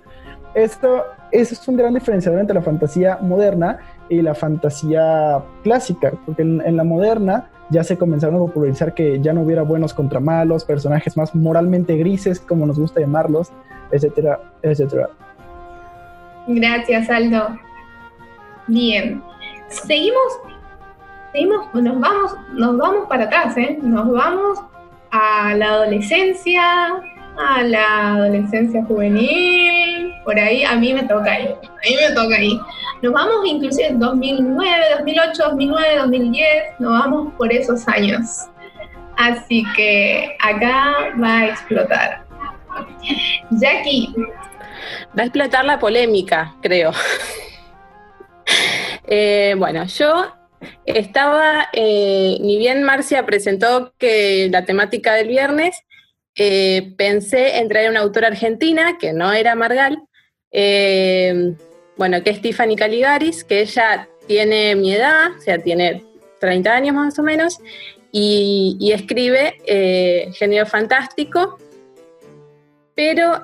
Esto, es un gran diferenciador entre la fantasía moderna la fantasía clásica, porque en la moderna ya se comenzaron a popularizar que ya no hubiera buenos contra malos, personajes más moralmente grises, como nos gusta llamarlos, etcétera, etcétera. Gracias, Aldo. Bien, seguimos, seguimos, nos vamos, nos vamos para atrás, ¿eh? Nos vamos a la adolescencia, a la adolescencia juvenil, por ahí a mí me toca ahí, a mí me toca ahí. Nos vamos inclusive en 2009, 2008, 2009, 2010, nos vamos por esos años. Así que acá va a explotar. Jackie. Va a explotar la polémica, creo. Eh, bueno, yo estaba, eh, ni bien Marcia presentó que la temática del viernes, eh, pensé en traer una autora argentina, que no era Margal, eh, bueno, que es Tiffany Caligaris, que ella tiene mi edad, o sea, tiene 30 años más o menos, y, escribe eh, género fantástico, pero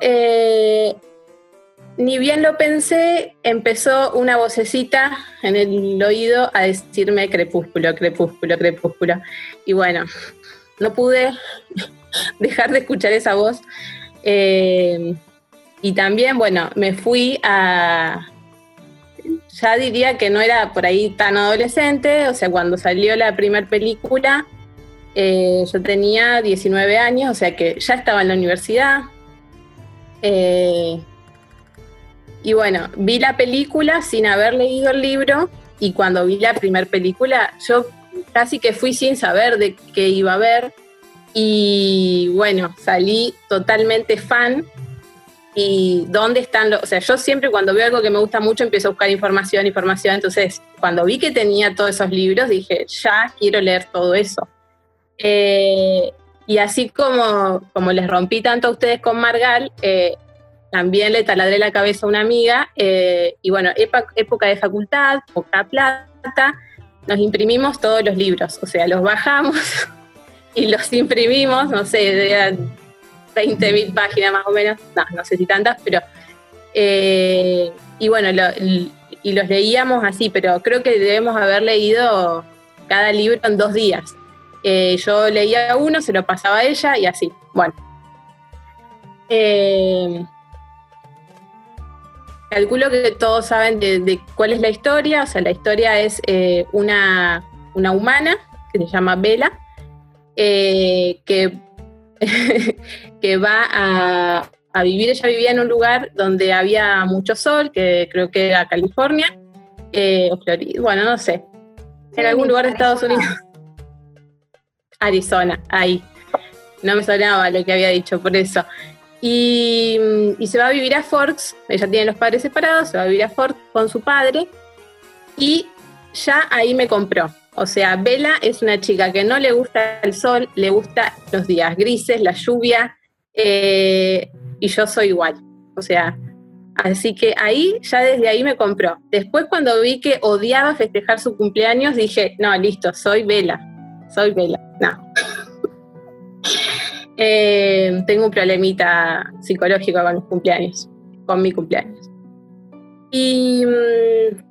ni bien lo pensé, empezó una vocecita en el oído a decirme crepúsculo, crepúsculo, crepúsculo. Y bueno, no pude dejar de escuchar esa voz. Eh, y también, bueno, me fui a, ya diría que no era por ahí tan adolescente, o sea, cuando salió la primera película, eh, yo tenía 19 años, o sea que ya estaba en la universidad. Eh, y bueno, vi la película sin haber leído el libro y cuando vi la primera película, yo casi que fui sin saber de qué iba a ver. Y bueno, salí totalmente fan. Y dónde están los. O sea, yo siempre cuando veo algo que me gusta mucho empiezo a buscar información, información. Entonces, cuando vi que tenía todos esos libros, dije, ya quiero leer todo eso. Eh, y así como, como les rompí tanto a ustedes con Margal, eh, también le taladré la cabeza a una amiga. Eh, y bueno, época de facultad, poca plata, nos imprimimos todos los libros. O sea, los bajamos. y los imprimimos, no sé, de 20.000 páginas más o menos, no, no sé si tantas, pero... Eh, y bueno, y los leíamos así, pero creo que debemos haber leído cada libro en dos días. Eh, yo leía uno, se lo pasaba a ella y así. Bueno. Eh, calculo que todos saben de, cuál es la historia. O sea, la historia es una, una humana que se llama Bella, eh, que, que va a, vivir, ella vivía en un lugar donde había mucho sol, que creo que era California, eh, o Florida, bueno, no sé, en algún lugar de Estados Unidos. Arizona, ahí. No me sonaba lo que había dicho, por eso. Y, y, se va a vivir a Forks, ella tiene los padres separados, se va a vivir a Forks con su padre y ya ahí me compró. O sea, Bella es una chica que no le gusta el sol, le gusta los días grises, la lluvia, eh, y yo soy igual. O sea, Así que ahí, ya desde ahí me compró. Después cuando vi que odiaba festejar su cumpleaños, dije, no, listo, soy Vela, soy Vela. No. Eh, tengo un problemita psicológico con los cumpleaños, con mi cumpleaños. Y mm,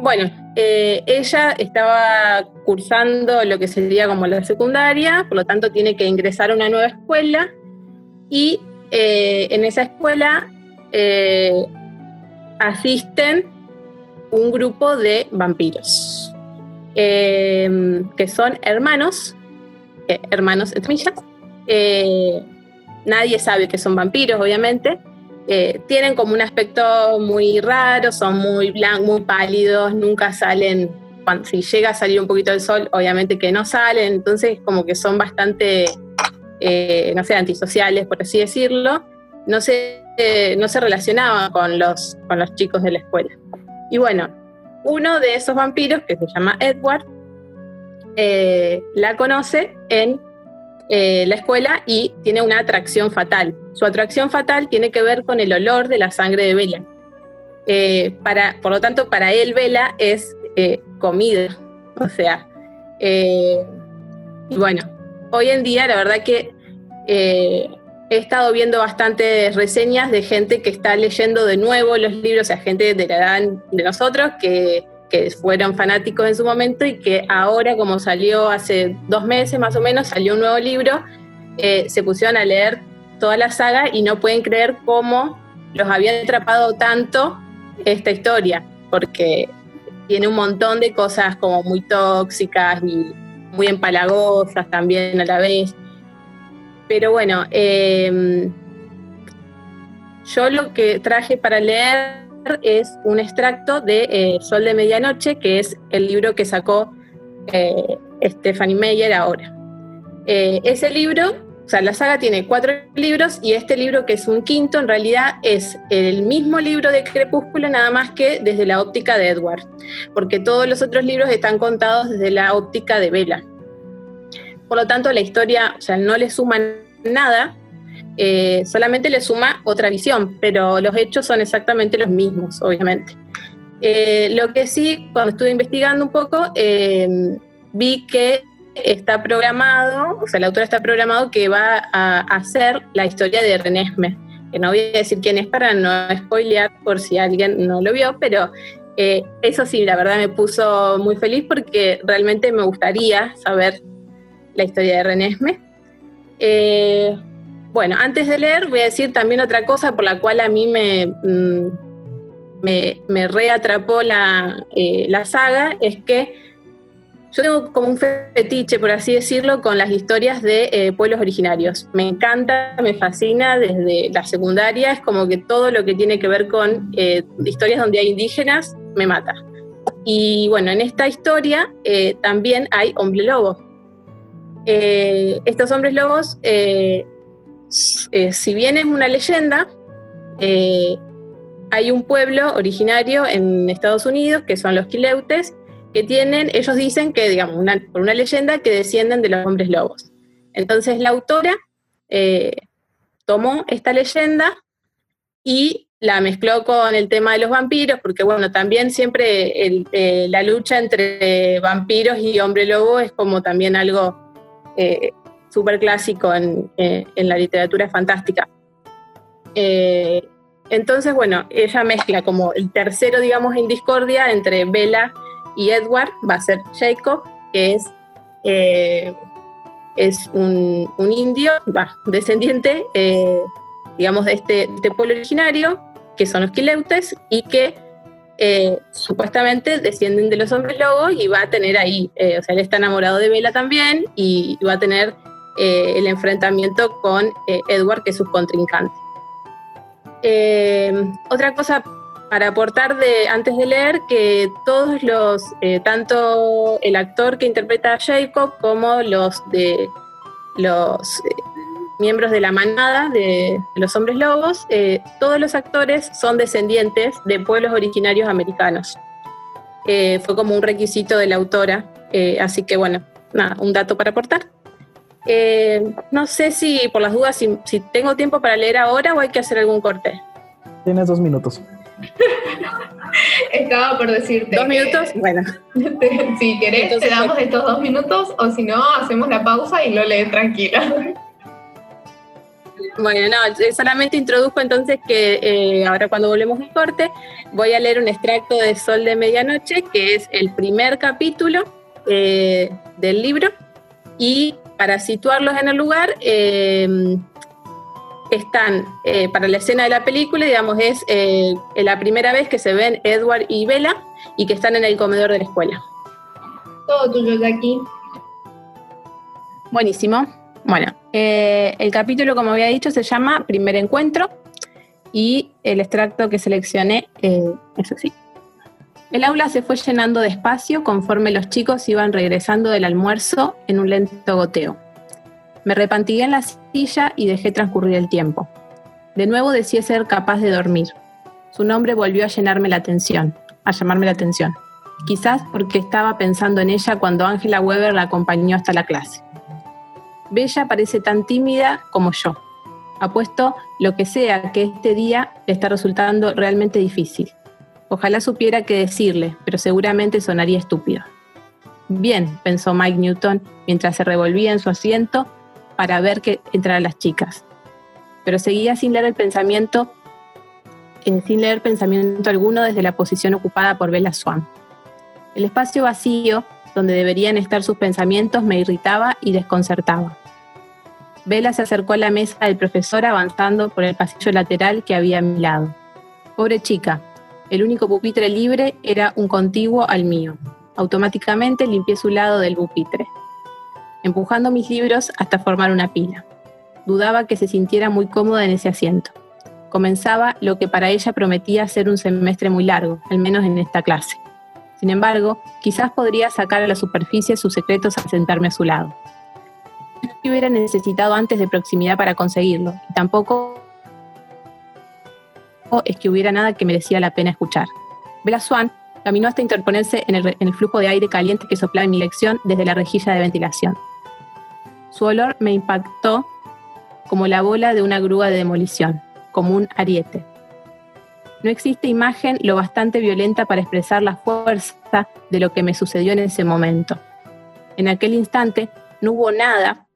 bueno, eh, ella estaba cursando lo que sería como la secundaria, por lo tanto tiene que ingresar a una nueva escuela y eh, en esa escuela asisten un grupo de vampiros, que son hermanos, hermanos entre millas, eh, nadie sabe que son vampiros, obviamente. Eh, tienen como un aspecto muy raro, son muy blancos, muy pálidos, nunca salen, si llega a salir un poquito el sol, obviamente que no salen, entonces como que son bastante, eh, no sé, antisociales, por así decirlo. No se, no se relacionaban con los, con los chicos de la escuela. Y bueno, uno de esos vampiros, que se llama Edward, la conoce en eh, la escuela y tiene una atracción fatal. Su atracción fatal tiene que ver con el olor de la sangre de Vela. Eh, para, por lo tanto, para él Vela es eh, comida. O sea, y bueno, hoy en día la verdad que he estado viendo bastantes reseñas de gente que está leyendo de nuevo los libros, o sea, gente de la edad de nosotros que que fueron fanáticos en su momento y que ahora, como salió hace dos meses más o menos, salió un nuevo libro, eh, se pusieron a leer toda la saga y no pueden creer cómo los había atrapado tanto esta historia, porque tiene un montón de cosas como muy tóxicas y muy empalagosas también a la vez. Pero bueno, eh, yo lo que traje para leer es un extracto de eh, Sol de Medianoche, que es el libro que sacó eh, Stephanie Meyer ahora. Eh, ese libro, o sea, la saga tiene cuatro libros y este libro, que es un quinto, en realidad es el mismo libro de Crepúsculo, nada más que desde la óptica de Edward, porque todos los otros libros están contados desde la óptica de Bella. Por lo tanto, la historia, o sea, no le suman nada, eh, solamente le suma otra visión, pero los hechos son exactamente los mismos, obviamente. Eh, lo que sí, cuando estuve investigando un poco, eh, vi que está programado, o sea, el autor está programado que va a hacer la historia de Renesme, que no voy a decir quién es para no spoilear por si alguien no lo vio, pero eso sí, la verdad me puso muy feliz porque realmente me gustaría saber la historia de Renesme. Bueno, antes de leer voy a decir también otra cosa por la cual a mí me, mm, me, reatrapó la, eh, la saga, es que yo tengo como un fetiche, por así decirlo, con las historias de eh, pueblos originarios. Me encanta, me fascina desde la secundaria, es como que todo lo que tiene que ver con eh, historias donde hay indígenas me mata. Y bueno, en esta historia también hay hombre lobo. estos hombres lobos eh, si bien es una leyenda, eh, hay un pueblo originario en Estados Unidos, que son los Quileutes, que tienen, ellos dicen que, digamos, por una leyenda, que descienden de los hombres lobos. Entonces la autora eh, tomó esta leyenda y la mezcló con el tema de los vampiros, porque bueno, también siempre la lucha entre vampiros y hombre lobo es como también algo súper clásico en, eh, en, la literatura fantástica. Eh, entonces, bueno, ella mezcla como el tercero, digamos, en discordia entre Bella y Edward, va a ser Jacob, que es, eh, es un, un, indio, va, descendiente, digamos, de este, de este, pueblo originario, que son los Quileutes, y que supuestamente descienden de los hombres lobos y va a tener ahí, o sea, él está enamorado de Bella también y va a tener eh, el enfrentamiento con eh, Edward, que es su contrincante. Eh, otra cosa para aportar de, antes de leer, que todos los, tanto el actor que interpreta a Jacob como los de los miembros de la manada de, los hombres lobos, todos los actores son descendientes de pueblos originarios americanos. fue como un requisito de la autora, así que bueno, nada, un dato para aportar. Eh, no sé si, por las dudas, si, tengo tiempo para leer ahora o hay que hacer algún corte. Tienes dos minutos. Estaba por decirte. ¿Dos minutos? Bueno. si querés, te damos estos dos minutos o si no, hacemos la pausa y lo lees tranquila. Bueno, no, solamente introduzco entonces que eh, ahora cuando volvemos al corte voy a leer un extracto de Sol de Medianoche, que es el primer capítulo eh, del libro. Y para situarlos en el lugar, eh, están para la escena de la película, digamos, es la primera vez que se ven Edward y Bella y que están en el comedor de la escuela. Todo tuyo de aquí. Buenísimo. Bueno, eh, el capítulo, como había dicho, se llama Primer Encuentro y el extracto que seleccioné eh, es así. El aula se fue llenando despacio conforme los chicos iban regresando del almuerzo en un lento goteo. Me repantigué en la silla y dejé transcurrir el tiempo. De nuevo decía ser capaz de dormir. Su nombre volvió a llenarme la atención, a llamarme la atención. Quizás porque estaba pensando en ella cuando Ángela Weber la acompañó hasta la clase. Bella parece tan tímida como yo. Apuesto lo que sea que este día le está resultando realmente difícil. Ojalá supiera qué decirle, pero seguramente sonaría estúpido. Bien, pensó Mike Newton mientras se revolvía en su asiento para ver que entraran las chicas. Pero seguía sin leer el pensamiento, eh, sin leer pensamiento alguno desde la posición ocupada por Bella Swan. El espacio vacío donde deberían estar sus pensamientos me irritaba y desconcertaba. Vela se acercó a la mesa del profesor avanzando por el pasillo lateral que había a mi lado. Pobre chica, el único pupitre libre era un contiguo al mío. Automáticamente limpié su lado del pupitre, empujando mis libros hasta formar una pila. Dudaba que se sintiera muy cómoda en ese asiento. Comenzaba lo que para ella prometía ser un semestre muy largo, al menos en esta clase. Sin embargo, quizás podría sacar a la superficie sus secretos al sentarme a su lado. No hubiera necesitado antes de proximidad para conseguirlo, y tampoco es que hubiera nada que merecía la pena escuchar. Bella Swan caminó hasta interponerse en el, en el flujo de aire caliente que soplaba en mi lección desde la rejilla de ventilación. Su olor me impactó como la bola de una grúa de demolición, como un ariete. No existe imagen lo bastante violenta para expresar la fuerza de lo que me sucedió en ese momento. En aquel instante no hubo nada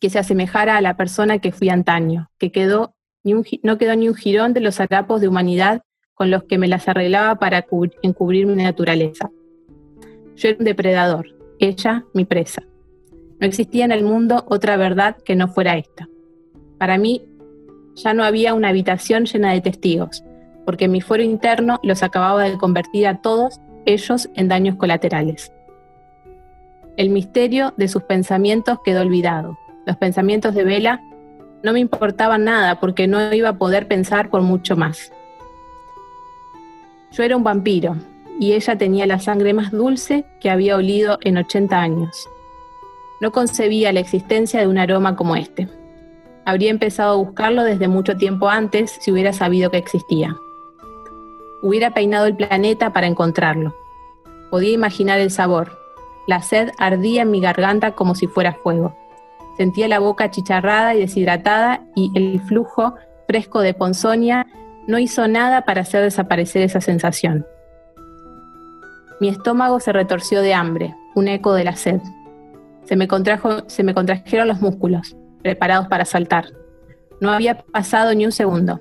que se asemejara a la persona que fui antaño, que quedó ni no quedó ni un jirón de los harapos de humanidad con los que me las arreglaba para encubrir mi naturaleza. Yo era un depredador, ella mi presa. No existía en el mundo otra verdad que no fuera esta. Para mí ya no había una habitación llena de testigos, porque mi fuero interno los acababa de convertir a todos ellos en daños colaterales. El misterio de sus pensamientos quedó olvidado. Los pensamientos de Vela no me importaban nada porque no iba a poder pensar por mucho más. Yo era un vampiro y ella tenía la sangre más dulce que había olido en 80 años. No concebía la existencia de un aroma como este. Habría empezado a buscarlo desde mucho tiempo antes si hubiera sabido que existía. Hubiera peinado el planeta para encontrarlo. Podía imaginar el sabor. La sed ardía en mi garganta como si fuera fuego. Sentía la boca achicharrada y deshidratada y el flujo fresco de ponzonia no hizo nada para hacer desaparecer esa sensación. Mi estómago se retorció de hambre, un eco de la sed. Se me, contrajo, se me contrajeron los músculos, preparados para saltar. No había pasado ni un segundo.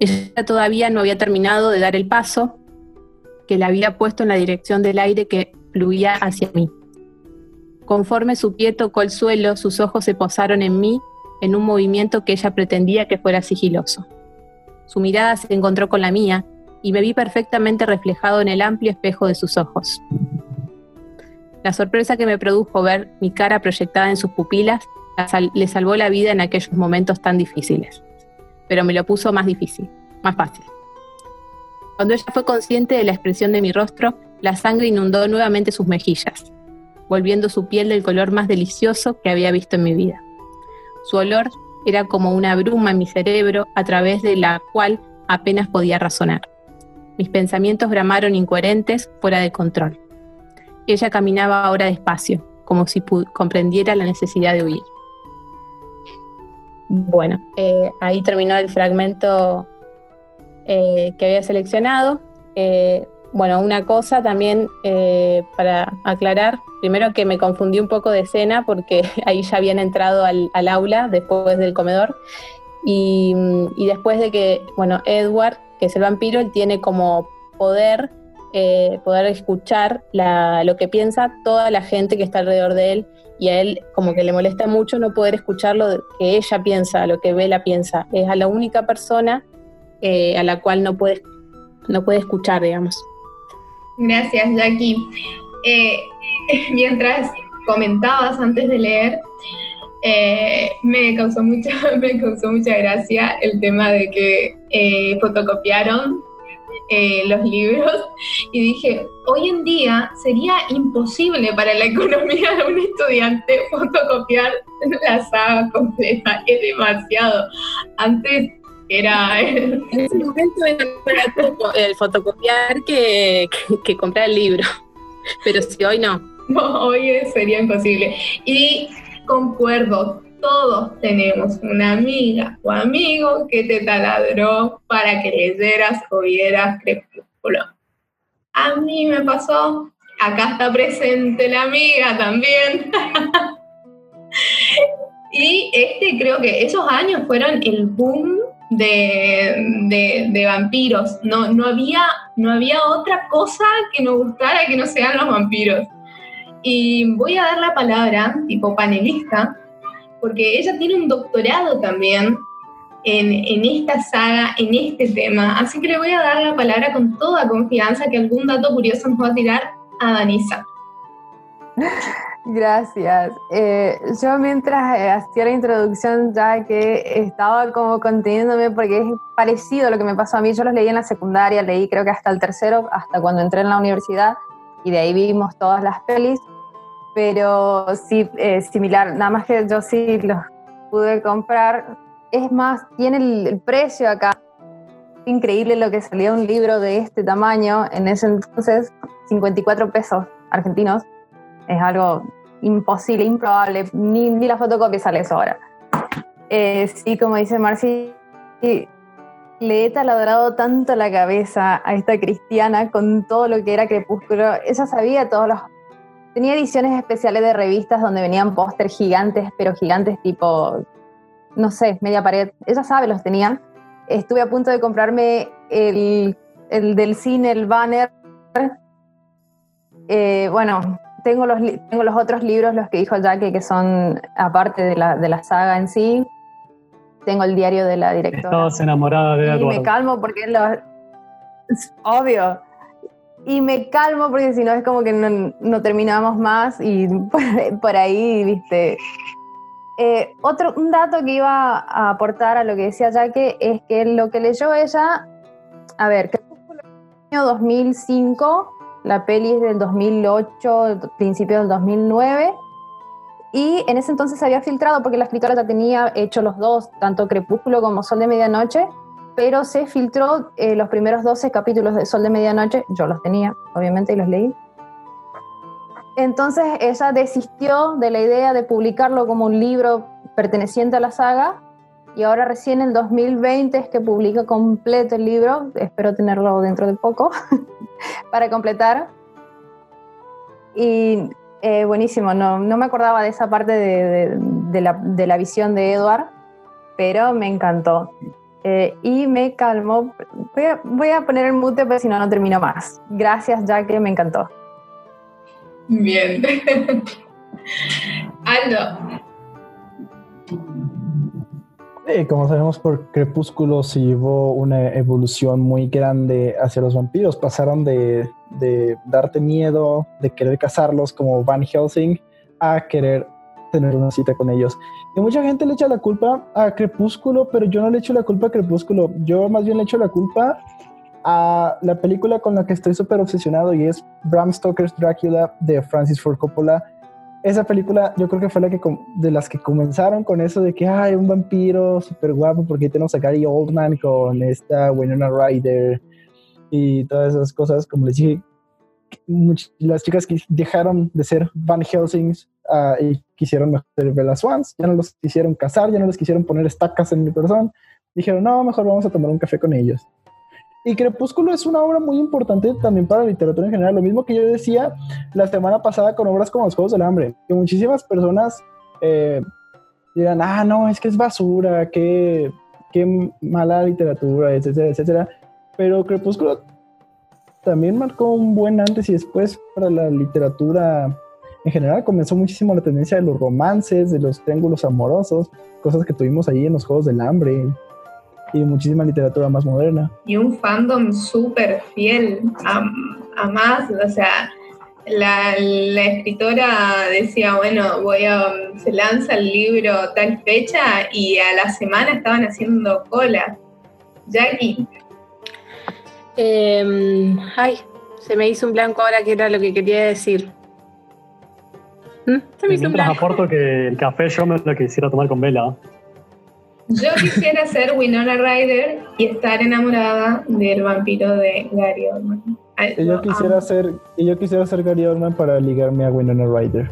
Ella todavía no había terminado de dar el paso que la había puesto en la dirección del aire que fluía hacia mí. Conforme su pie tocó el suelo, sus ojos se posaron en mí en un movimiento que ella pretendía que fuera sigiloso. Su mirada se encontró con la mía y me vi perfectamente reflejado en el amplio espejo de sus ojos. La sorpresa que me produjo ver mi cara proyectada en sus pupilas le salvó la vida en aquellos momentos tan difíciles pero me lo puso más difícil, más fácil. Cuando ella fue consciente de la expresión de mi rostro, la sangre inundó nuevamente sus mejillas, volviendo su piel del color más delicioso que había visto en mi vida. Su olor era como una bruma en mi cerebro a través de la cual apenas podía razonar. Mis pensamientos bramaron incoherentes, fuera de control. Ella caminaba ahora despacio, como si comprendiera la necesidad de huir. Bueno, eh, ahí terminó el fragmento que había seleccionado. Bueno, una cosa también para aclarar, primero que me confundí un poco de escena porque ahí ya habían entrado al, aula después del comedor y, y, después de que, bueno, Edward, que es el vampiro, él tiene como poder eh, poder escuchar lo que piensa toda la gente que está alrededor de él y a él como que le molesta mucho no poder escuchar lo que ella piensa, lo que Bella piensa. Es a la única persona eh, a la cual no puede, no puede escuchar, digamos. Gracias, Jackie. Eh, mientras comentabas antes de leer, me, causó mucha, me causó mucha gracia el tema de que fotocopiaron eh, los libros y dije, hoy en día sería imposible para la economía de un estudiante fotocopiar la saga completa, es demasiado. Antes era... En ese momento era el fotocopiar que, que, comprar el libro, pero si hoy no. No, hoy sería imposible. Y concuerdo, todos tenemos una amiga o amigo que te taladró para que leyeras o vieras Crepúsculo. A mí me pasó, acá está presente la amiga también. y este creo que esos años fueron el boom de, vampiros. No, no, había, no había otra cosa que nos gustara que no sean los vampiros. Y voy a dar la palabra, tipo panelista, porque ella tiene un doctorado también en, esta saga, en este tema. Así que le voy a dar la palabra con toda confianza que algún dato curioso nos va a tirar a Danisa. Gracias. Eh, yo mientras eh, hacía la introducción ya que estaba como conteniéndome porque es parecido a lo que me pasó a mí. Yo los leí en la secundaria, leí creo que hasta el tercero, hasta cuando entré en la universidad y de ahí vimos todas las pelis pero sí, eh, similar, nada más que yo sí los pude comprar. Es más, tiene el, precio acá. Increíble lo que salía un libro de este tamaño en ese entonces, 54 pesos argentinos. Es algo imposible, improbable, ni, ni la fotocopia sale eso ahora. Eh, sí, como dice Marci, le he taladrado tanto la cabeza a esta cristiana con todo lo que era Crepúsculo. Ella sabía todos los Tenía ediciones especiales de revistas donde venían póster gigantes, pero gigantes tipo, no sé, media pared. Ella sabe, los tenía. Estuve a punto de comprarme el, del cine, el banner. Eh, bueno, tengo los, tengo los otros libros, los que dijo Jackie, que son aparte de la, de la saga en sí. Tengo el diario de la directora. Estás enamorada de Eduardo. Y me calmo porque es obvio y me calmo porque si no es como que no, terminamos más y por, ahí, viste. Eh, otro, un dato que iba a aportar a lo que decía Jaque es que lo que leyó ella, a ver, que el año 2005, la peli es del 2008, principio del 2009, y en ese entonces se había filtrado porque la escritora ya tenía hecho los dos, tanto Crepúsculo como Sol de Medianoche, pero se filtró eh, los primeros 12 capítulos de Sol de Medianoche, yo los tenía, obviamente, y los leí. Entonces ella desistió de la idea de publicarlo como un libro perteneciente a la saga y ahora recién en 2020 es que publica completo el libro, espero tenerlo dentro de poco para completar. Y eh, buenísimo, no, no, me acordaba de esa parte de, la, de visión de Edward, pero me encantó. Eh, y me calmo. Voy a, poner el mute, pero si no, no termino más. Gracias, ya me encantó. Bien. Aldo. Como sabemos, por Crepúsculo se llevó una evolución muy grande hacia los vampiros. Pasaron de, de darte miedo, de querer cazarlos como Van Helsing, a querer tener una cita con ellos. Y mucha gente le echa la culpa a Crepúsculo, pero yo no le echo la culpa a Crepúsculo. Yo más bien le echo la culpa a la película con la que estoy súper obsesionado y es Bram Stoker's Drácula de Francis Ford Coppola. Esa película yo creo que fue la que de las que comenzaron con eso de que hay un vampiro súper guapo porque tenemos a Gary Oldman con esta Winona Ryder y todas esas cosas. Como les dije, las chicas que dejaron de ser Van Helsings uh, y quisieron ser Bella Swans, ya no los quisieron casar, ya no les quisieron poner estacas en mi corazón. Dijeron, no, mejor vamos a tomar un café con ellos. Y Crepúsculo es una obra muy importante también para la literatura en general. Lo mismo que yo decía la semana pasada con obras como Los Juegos del Hambre, que muchísimas personas eh, dirán, ah, no, es que es basura, qué, qué mala literatura, etcétera, etcétera. Pero Crepúsculo también marcó un buen antes y después para la literatura en general. Comenzó muchísimo la tendencia de los romances, de los triángulos amorosos, cosas que tuvimos ahí en los Juegos del Hambre y muchísima literatura más moderna. Y un fandom súper fiel a, a, más, o sea, la, la, escritora decía, bueno, voy a, se lanza el libro tal fecha y a la semana estaban haciendo cola. Jackie. Eh, ay, se me hizo un blanco ahora que era lo que quería decir. ¿Mm? Se me hizo un blanco. aporto que el café yo me lo quisiera tomar con vela. Yo quisiera ser Winona Ryder y estar enamorada del vampiro de Gary Oldman. Y yo quisiera ser, y yo quisiera ser Gary Oldman para ligarme a Winona Ryder.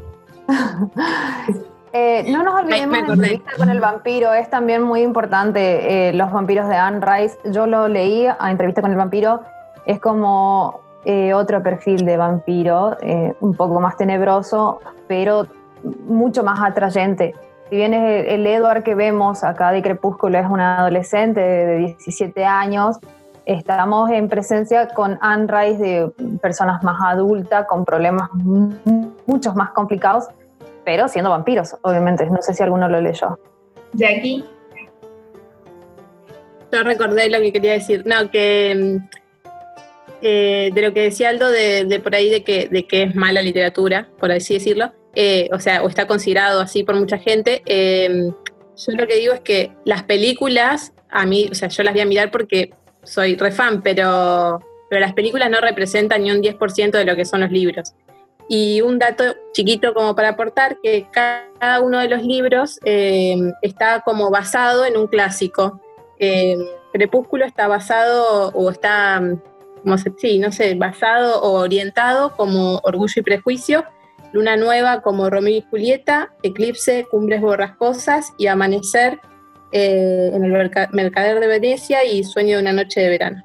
eh, no nos olvidemos de la entrevista con el vampiro, es también muy importante. Eh, los vampiros de Anne Rice, yo lo leí a entrevista con el vampiro, es como eh, otro perfil de vampiro, eh, un poco más tenebroso, pero mucho más atrayente si bien el Edward que vemos acá de Crepúsculo es un adolescente de 17 años, estamos en presencia con Anne Rice de personas más adultas, con problemas muchos más complicados, pero siendo vampiros, obviamente. No sé si alguno lo leyó. De aquí. Yo recordé lo que quería decir. No, que eh, de lo que decía Aldo de, por ahí de que, de que es mala literatura, por así decirlo. Eh, o sea, o está considerado así por mucha gente. Em, yo lo que digo es que las películas, a mí, o sea, yo las voy a mirar porque soy re fan, pero, pero las películas no representan ni un 10% de lo que son los libros. Y un dato chiquito como para aportar, que cada uno de los libros em, está como basado en un clásico. Em, Crepúsculo está basado o está, como se, sí, no sé, basado o orientado como Orgullo y Prejuicio Luna Nueva como Romeo y Julieta, Eclipse, Cumbres Borrascosas y Amanecer eh, en el Mercader de Venecia y Sueño de una Noche de Verano.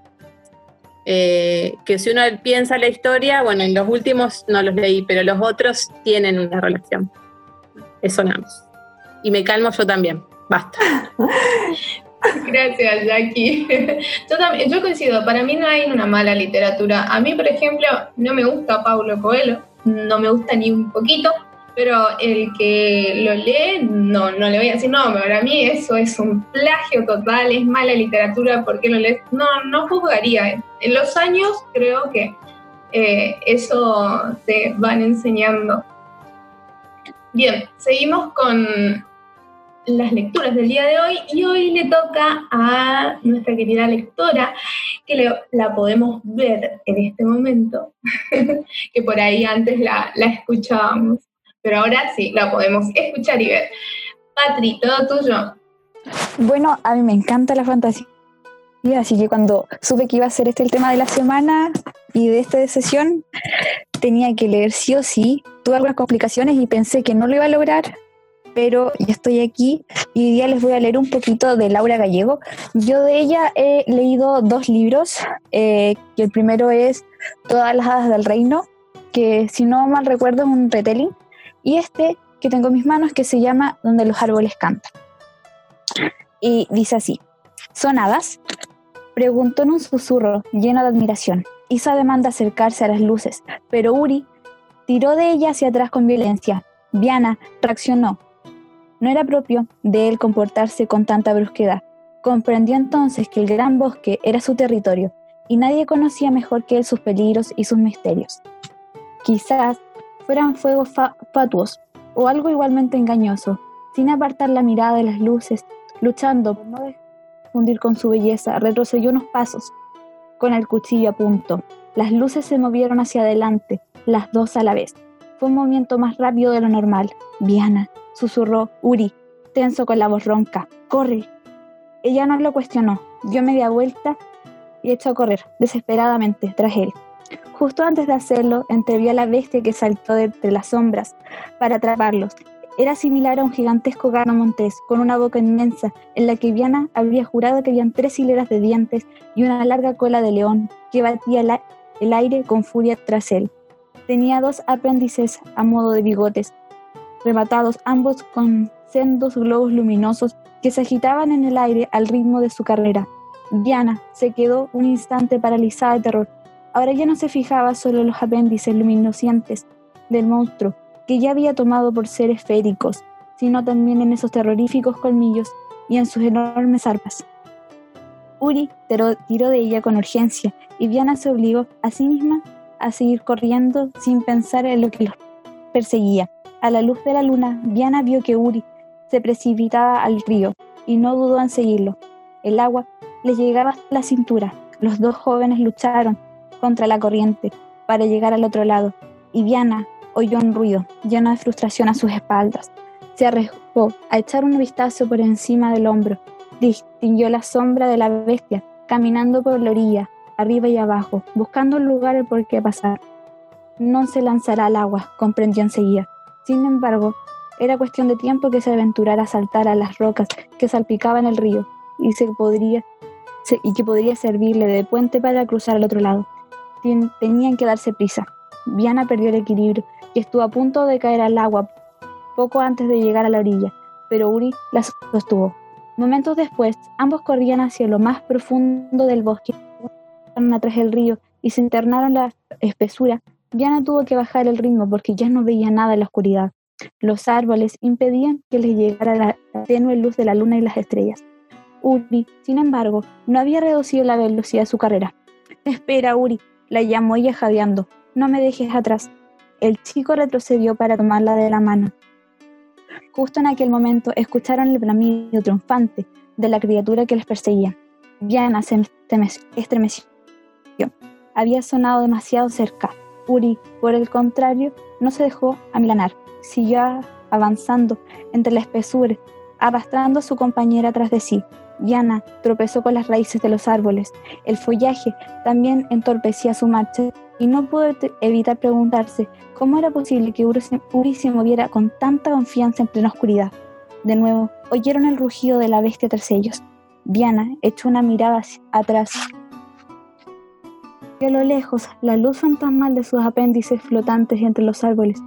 Eh, que si uno piensa la historia, bueno, en los últimos no los leí, pero los otros tienen una relación. Eso nada más. Y me calmo yo también. Basta. Gracias, Jackie. Yo, también, yo coincido, para mí no hay una mala literatura. A mí, por ejemplo, no me gusta Paulo Coelho no me gusta ni un poquito, pero el que lo lee, no, no le voy a decir, no, para mí eso es un plagio total, es mala literatura, ¿por qué lo lees? No, no juzgaría. En los años creo que eh, eso te van enseñando. Bien, seguimos con las lecturas del día de hoy y hoy le toca a nuestra querida lectora que la podemos ver en este momento, que por ahí antes la, la, escuchábamos, pero ahora sí, la podemos escuchar y ver. Patri, todo tuyo. Bueno, a mí me encanta la fantasía, así que cuando supe que iba a ser este el tema de la semana y de esta sesión, tenía que leer sí o sí. Tuve algunas complicaciones y pensé que no lo iba a lograr, pero ya estoy aquí y hoy les voy a leer un poquito de Laura Gallego. Yo de ella he leído dos libros, eh, el primero es Todas las hadas del reino, que si no mal recuerdo es un retelling, y este que tengo en mis manos que se llama Donde los árboles cantan. Y dice así, ¿son hadas? Preguntó en un susurro lleno de admiración. Isa demanda acercarse a las luces, pero Uri tiró de ella hacia atrás con violencia. Viana reaccionó, no era propio de él comportarse con tanta brusquedad. Comprendió entonces que el gran bosque era su territorio y nadie conocía mejor que él sus peligros y sus misterios. Quizás fueran fuegos fatuos o algo igualmente engañoso, sin apartar la mirada de las luces, luchando por no fundir con su belleza, retrocedió unos pasos, con el cuchillo a punto. Las luces se movieron hacia adelante, las dos a la vez. Fue un movimiento más rápido de lo normal. Viana, susurró Uri, tenso con la voz ronca. ¡Corre! Ella no lo cuestionó, dio media vuelta y echó a correr, desesperadamente, tras él. Justo antes de hacerlo, entrevió a la bestia que saltó de entre las sombras para atraparlos. Era similar a un gigantesco gano montés, con una boca inmensa, en la que Viana habría jurado que habían tres hileras de dientes y una larga cola de león que batía el aire con furia tras él. Tenía dos apéndices a modo de bigotes, rematados ambos con sendos globos luminosos que se agitaban en el aire al ritmo de su carrera. Diana se quedó un instante paralizada de terror. Ahora ya no se fijaba solo en los apéndices luminocientes del monstruo, que ya había tomado por seres féricos, sino también en esos terroríficos colmillos y en sus enormes arpas. Uri tiró de ella con urgencia y Diana se obligó a sí misma a seguir corriendo sin pensar en lo que los perseguía. A la luz de la luna, Diana vio que Uri se precipitaba al río y no dudó en seguirlo. El agua le llegaba hasta la cintura. Los dos jóvenes lucharon contra la corriente para llegar al otro lado y Diana oyó un ruido lleno de frustración a sus espaldas. Se arriesgó a echar un vistazo por encima del hombro. Distinguió la sombra de la bestia caminando por la orilla, arriba y abajo, buscando un lugar por qué pasar. No se lanzará al agua, comprendió enseguida. Sin embargo, era cuestión de tiempo que se aventurara a saltar a las rocas que salpicaban el río y, se podría, que podría servirle de puente para cruzar al otro lado. tenían que darse prisa. Viana perdió el equilibrio y estuvo a punto de caer al agua poco antes de llegar a la orilla, pero Uri la sostuvo. Momentos después, ambos corrían hacia lo más profundo del bosque, atrás del río y se internaron la espesura. Diana tuvo que bajar el ritmo porque ya no veía nada en la oscuridad. Los árboles impedían que les llegara la tenue luz de la luna y las estrellas. Uri, sin embargo, no había reducido la velocidad de su carrera. Espera, Uri, la llamó ella jadeando. No me dejes atrás. El chico retrocedió para tomarla de la mano. Justo en aquel momento escucharon el bramido triunfante de la criatura que les perseguía. Diana se estremeció. Había sonado demasiado cerca. Uri, por el contrario, no se dejó amilanar. Siguió avanzando entre la espesura, arrastrando a su compañera tras de sí. Diana tropezó con las raíces de los árboles. El follaje también entorpecía su marcha y no pudo evitar preguntarse cómo era posible que Uri se moviera con tanta confianza en plena oscuridad. De nuevo, oyeron el rugido de la bestia tras ellos. Diana echó una mirada atrás. Y a lo lejos, la luz fantasmal de sus apéndices flotantes entre los árboles.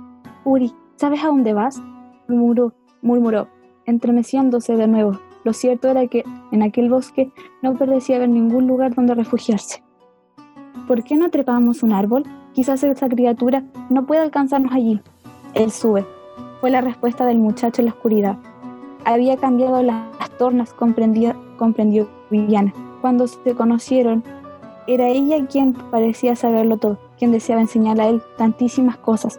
Uri, ¿sabes a dónde vas? murmuró, murmuró, entremeciéndose de nuevo. Lo cierto era que en aquel bosque no parecía haber ningún lugar donde refugiarse. ¿Por qué no trepamos un árbol? Quizás esa criatura no pueda alcanzarnos allí. Él sube. Fue la respuesta del muchacho en la oscuridad. Había cambiado las tornas, comprendió, comprendió Viviana. Cuando se conocieron, era ella quien parecía saberlo todo, quien deseaba enseñarle a él tantísimas cosas.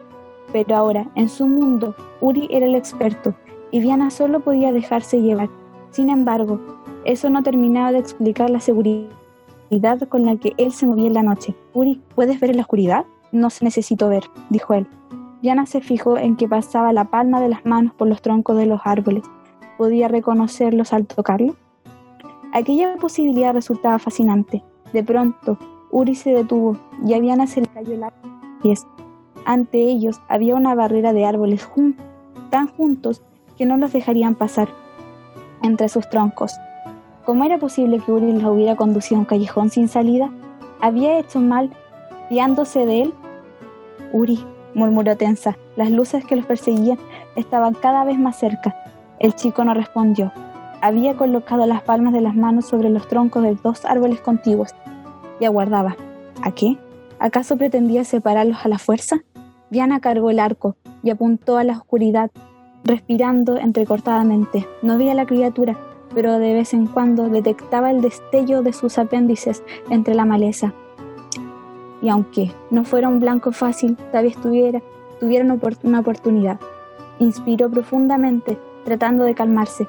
Pero ahora, en su mundo, Uri era el experto y Diana solo podía dejarse llevar. Sin embargo, eso no terminaba de explicar la seguridad con la que él se movía en la noche. Uri, ¿puedes ver en la oscuridad? No se necesito ver, dijo él. Diana se fijó en que pasaba la palma de las manos por los troncos de los árboles. ¿Podía reconocerlos al tocarlo? Aquella posibilidad resultaba fascinante. De pronto, Uri se detuvo y a Diana se le cayó la pies. Ante ellos había una barrera de árboles tan juntos que no los dejarían pasar entre sus troncos. ¿Cómo era posible que Uri la hubiera conducido a un callejón sin salida? ¿Había hecho mal fiándose de él? Uri, murmuró tensa. Las luces que los perseguían estaban cada vez más cerca. El chico no respondió. Había colocado las palmas de las manos sobre los troncos de dos árboles contiguos y aguardaba. ¿A qué? ¿Acaso pretendía separarlos a la fuerza? Diana cargó el arco y apuntó a la oscuridad, respirando entrecortadamente. No veía la criatura, pero de vez en cuando detectaba el destello de sus apéndices entre la maleza. Y aunque no fuera un blanco fácil, tal vez tuviera, tuviera una oportunidad. Inspiró profundamente, tratando de calmarse,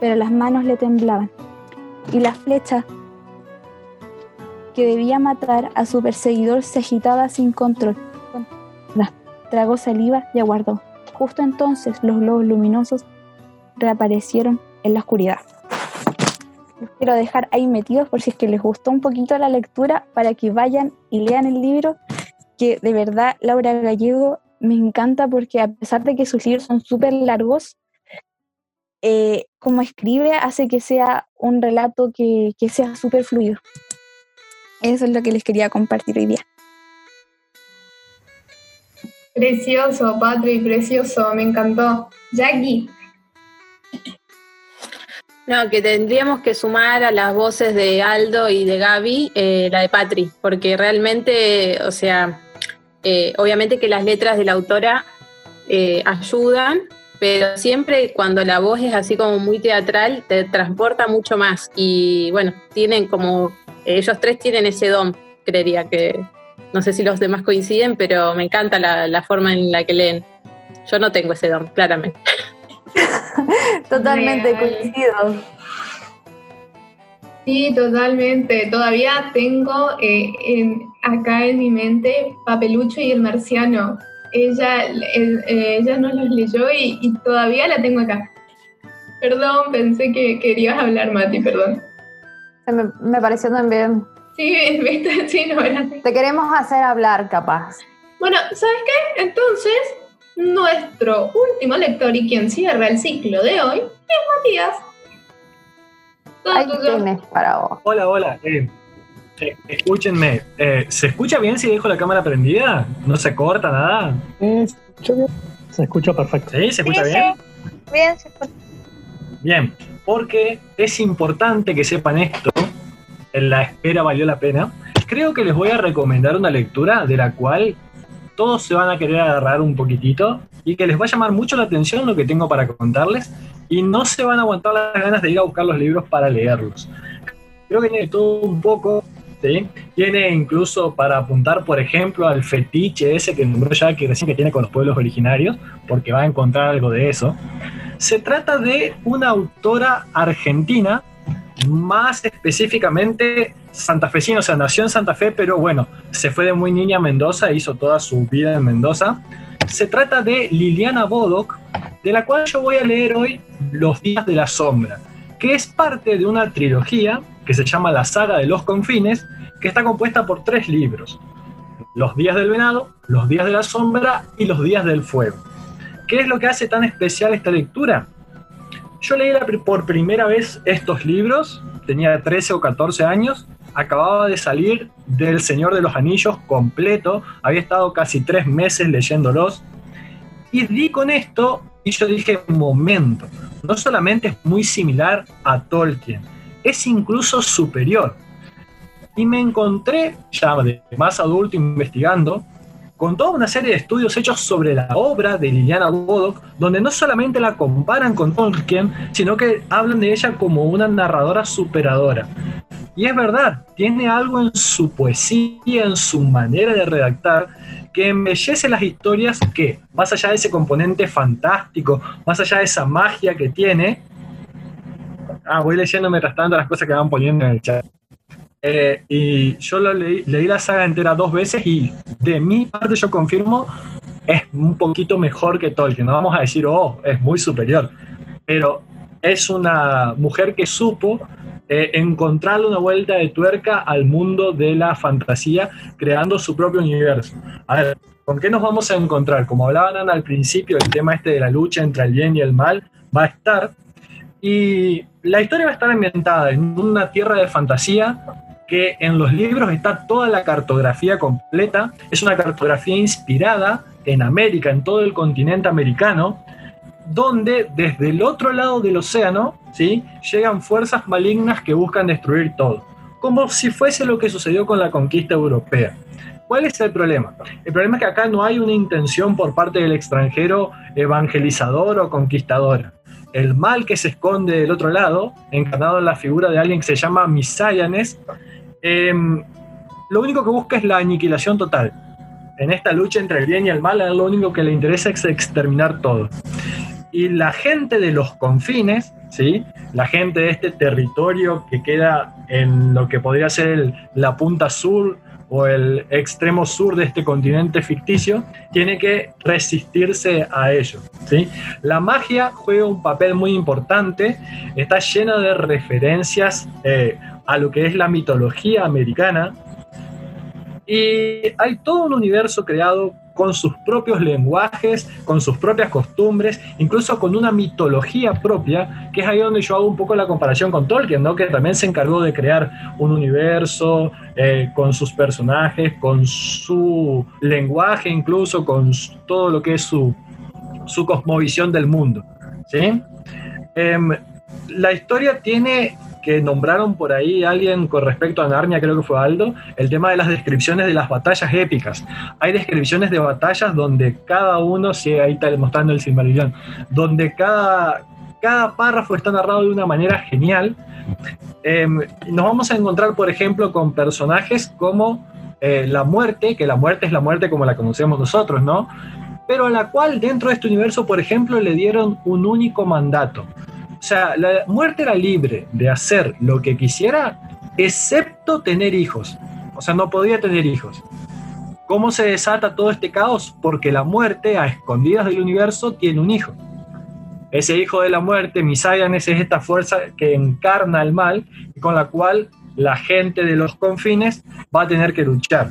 pero las manos le temblaban. Y la flecha que debía matar a su perseguidor se agitaba sin control. Tragó saliva y aguardó. Justo entonces los globos luminosos reaparecieron en la oscuridad los quiero dejar ahí metidos por si es que les gustó un poquito la lectura para que vayan y lean el libro, que de verdad Laura Gallego me encanta porque a pesar de que sus libros son súper largos, eh, como escribe hace que sea un relato que, que sea súper fluido. Eso es lo que les quería compartir hoy día. Precioso, Patri, precioso, me encantó. Jackie. No, que tendríamos que sumar a las voces de Aldo y de Gaby eh, la de Patri, porque realmente, o sea, eh, obviamente que las letras de la autora eh, ayudan, pero siempre cuando la voz es así como muy teatral, te transporta mucho más. Y bueno, tienen como, ellos tres tienen ese don, creería que, no sé si los demás coinciden, pero me encanta la, forma en la que leen. Yo no tengo ese don, claramente. Totalmente coincido. Sí, totalmente. Todavía tengo eh, acá en mi mente Papelucho y el Marciano. Ella, eh, ella nos los leyó y, todavía la tengo acá. Perdón, pensé que querías hablar, Mati, perdón. Me, me pareció también. Sí, sí, no era Te queremos hacer hablar, capaz. Bueno, ¿sabes qué? Entonces, nuestro último lector y quien cierra el ciclo de hoy es Matías. Ahí tienes para vos. Hola, hola. Eh, escúchenme, eh, ¿se escucha bien si dejo la cámara prendida? ¿No se corta nada? Se escucha perfecto. ¿Sí? ¿Se escucha bien? Bien, se escucha. Bien, porque es importante que sepan esto, en la espera valió la pena. Creo que les voy a recomendar una lectura de la cual todos se van a querer agarrar un poquitito y que les va a llamar mucho la atención lo que tengo para contarles y no se van a aguantar las ganas de ir a buscar los libros para leerlos. Creo que tiene todo un poco, ¿sí? tiene incluso para apuntar, por ejemplo, al fetiche ese que nombró ya que recién que tiene con los pueblos originarios, porque va a encontrar algo de eso. Se trata de una autora argentina, más específicamente santafesina, o sea, nació en Santa Fe, pero bueno, se fue de muy niña a Mendoza, hizo toda su vida en Mendoza. Se trata de Liliana Bodoc, de la cual yo voy a leer hoy Los Días de la Sombra, que es parte de una trilogía que se llama La Saga de los Confines, que está compuesta por tres libros. Los Días del Venado, Los Días de la Sombra y Los Días del Fuego. ¿Qué es lo que hace tan especial esta lectura? Yo leí por primera vez estos libros, tenía 13 o 14 años, acababa de salir del Señor de los Anillos completo, había estado casi tres meses leyéndolos, y di con esto y yo dije, momento, no solamente es muy similar a Tolkien, es incluso superior. Y me encontré, ya de más adulto investigando, con toda una serie de estudios hechos sobre la obra de Liliana Bodoc, donde no solamente la comparan con Tolkien, sino que hablan de ella como una narradora superadora. Y es verdad, tiene algo en su poesía, en su manera de redactar, que embellece las historias que, más allá de ese componente fantástico, más allá de esa magia que tiene, ah, voy leyendo mientras tanto las cosas que van poniendo en el chat. Eh, y yo lo leí, leí la saga entera dos veces y de mi parte yo confirmo, es un poquito mejor que Tolkien. No vamos a decir, oh, es muy superior, pero es una mujer que supo eh, encontrarle una vuelta de tuerca al mundo de la fantasía, creando su propio universo. A ver, ¿con qué nos vamos a encontrar? Como hablaban al principio, el tema este de la lucha entre el bien y el mal va a estar. Y la historia va a estar ambientada en una tierra de fantasía que en los libros está toda la cartografía completa. Es una cartografía inspirada en América, en todo el continente americano, donde desde el otro lado del océano ¿sí? llegan fuerzas malignas que buscan destruir todo, como si fuese lo que sucedió con la conquista europea. ¿Cuál es el problema? El problema es que acá no hay una intención por parte del extranjero evangelizador o conquistador. El mal que se esconde del otro lado, encarnado en la figura de alguien que se llama Misayanes, em, lo único que busca es la aniquilación total. En esta lucha entre el bien y el mal, lo único que le interesa es exterminar todo y la gente de los confines, ¿sí? la gente de este territorio que queda en lo que podría ser la punta sur o el extremo sur de este continente ficticio, tiene que resistirse a ello. ¿sí? La magia juega un papel muy importante, está llena de referencias eh, a lo que es la mitología americana, Y hay todo un universo creado con sus propios lenguajes, con sus propias costumbres, incluso con una mitología propia, que es ahí donde yo hago un poco la comparación con Tolkien, ¿no? que también se encargó de crear un universo eh, con sus personajes, con su lenguaje, incluso con todo lo que es su, su cosmovisión del mundo. ¿sí? Em, la historia tiene que nombraron por ahí alguien con respecto a Narnia, creo que fue Aldo, el tema de las descripciones de las batallas épicas. Hay descripciones de batallas donde cada uno, ahí está mostrando el Silmarillion, donde cada, cada párrafo está narrado de una manera genial. Em, nos vamos a encontrar, por ejemplo, con personajes como eh, la muerte, que la muerte es la muerte como la conocemos nosotros, ¿no? Pero a la cual dentro de este universo, por ejemplo, le dieron un único mandato. O sea, la muerte era libre de hacer lo que quisiera, excepto tener hijos. O sea, no podía tener hijos. ¿Cómo se desata todo este caos? Porque la muerte, a escondidas del universo, tiene un hijo. Ese hijo de la muerte, Misaianes, es esta fuerza que encarna el mal y con la cual la gente de los confines va a tener que luchar.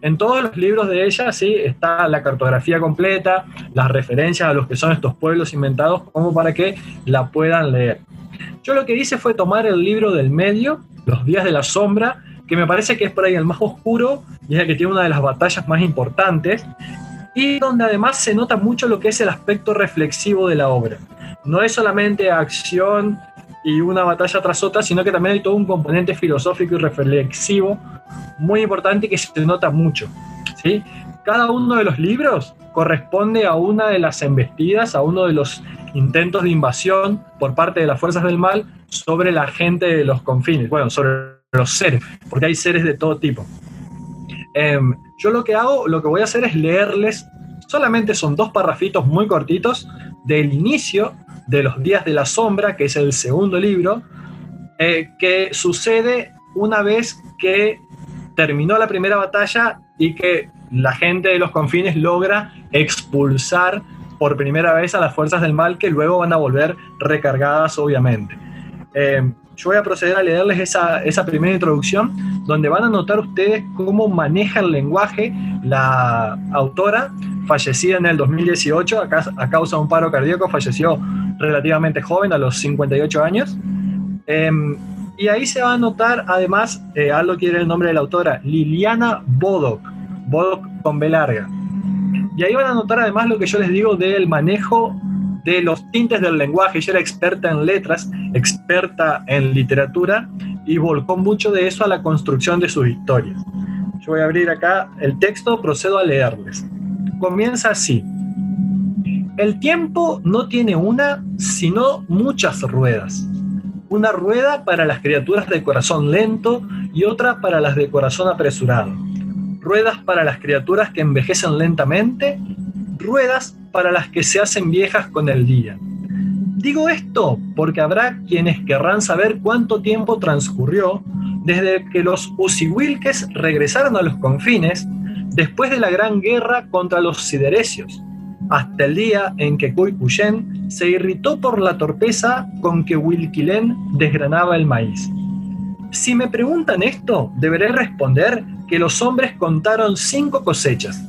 En todos los libros de ella, sí, está la cartografía completa, las referencias a los que son estos pueblos inventados, como para que la puedan leer. Yo lo que hice fue tomar el libro del medio, Los días de la sombra, que me parece que es por ahí el más oscuro y es el que tiene una de las batallas más importantes, y donde además se nota mucho lo que es el aspecto reflexivo de la obra. No es solamente acción y una batalla tras otra, sino que también hay todo un componente filosófico y reflexivo muy importante que se nota mucho. ¿sí? Cada uno de los libros corresponde a una de las embestidas, a uno de los intentos de invasión por parte de las fuerzas del mal sobre la gente de los confines, bueno, sobre los seres, porque hay seres de todo tipo. Em, yo lo que hago, lo que voy a hacer es leerles, solamente son dos parrafitos muy cortitos del inicio de los días de la sombra, que es el segundo libro, eh, que sucede una vez que terminó la primera batalla y que la gente de los confines logra expulsar por primera vez a las fuerzas del mal que luego van a volver recargadas obviamente. Eh, yo voy a proceder a leerles esa, esa, primera introducción donde van a notar ustedes cómo maneja el lenguaje la autora, fallecida en el 2018 a, causa de un paro cardíaco, falleció relativamente joven, a los 58 años. Em, y ahí se va a notar, además, eh, Aldo quiere el nombre de la autora, Liliana Bodoc, Bodoc con B larga. Y ahí van a notar además lo que yo les digo del manejo de los tintes del lenguaje. Ella era experta en letras, experta en literatura y volcó mucho de eso a la construcción de sus historias. Yo voy a abrir acá el texto, procedo a leerles. Comienza así. El tiempo no tiene una, sino muchas ruedas. Una rueda para las criaturas de corazón lento y otra para las de corazón apresurado. Ruedas para las criaturas que envejecen lentamente, ruedas para las que se hacen viejas con el día. Digo esto porque habrá quienes querrán saber cuánto tiempo transcurrió desde que los Usiwilkes regresaron a los confines después de la gran guerra contra los siderecios hasta el día en que Kuikuyen se irritó por la torpeza con que Wilkilen desgranaba el maíz. Si me preguntan esto, deberé responder que los hombres contaron cinco cosechas,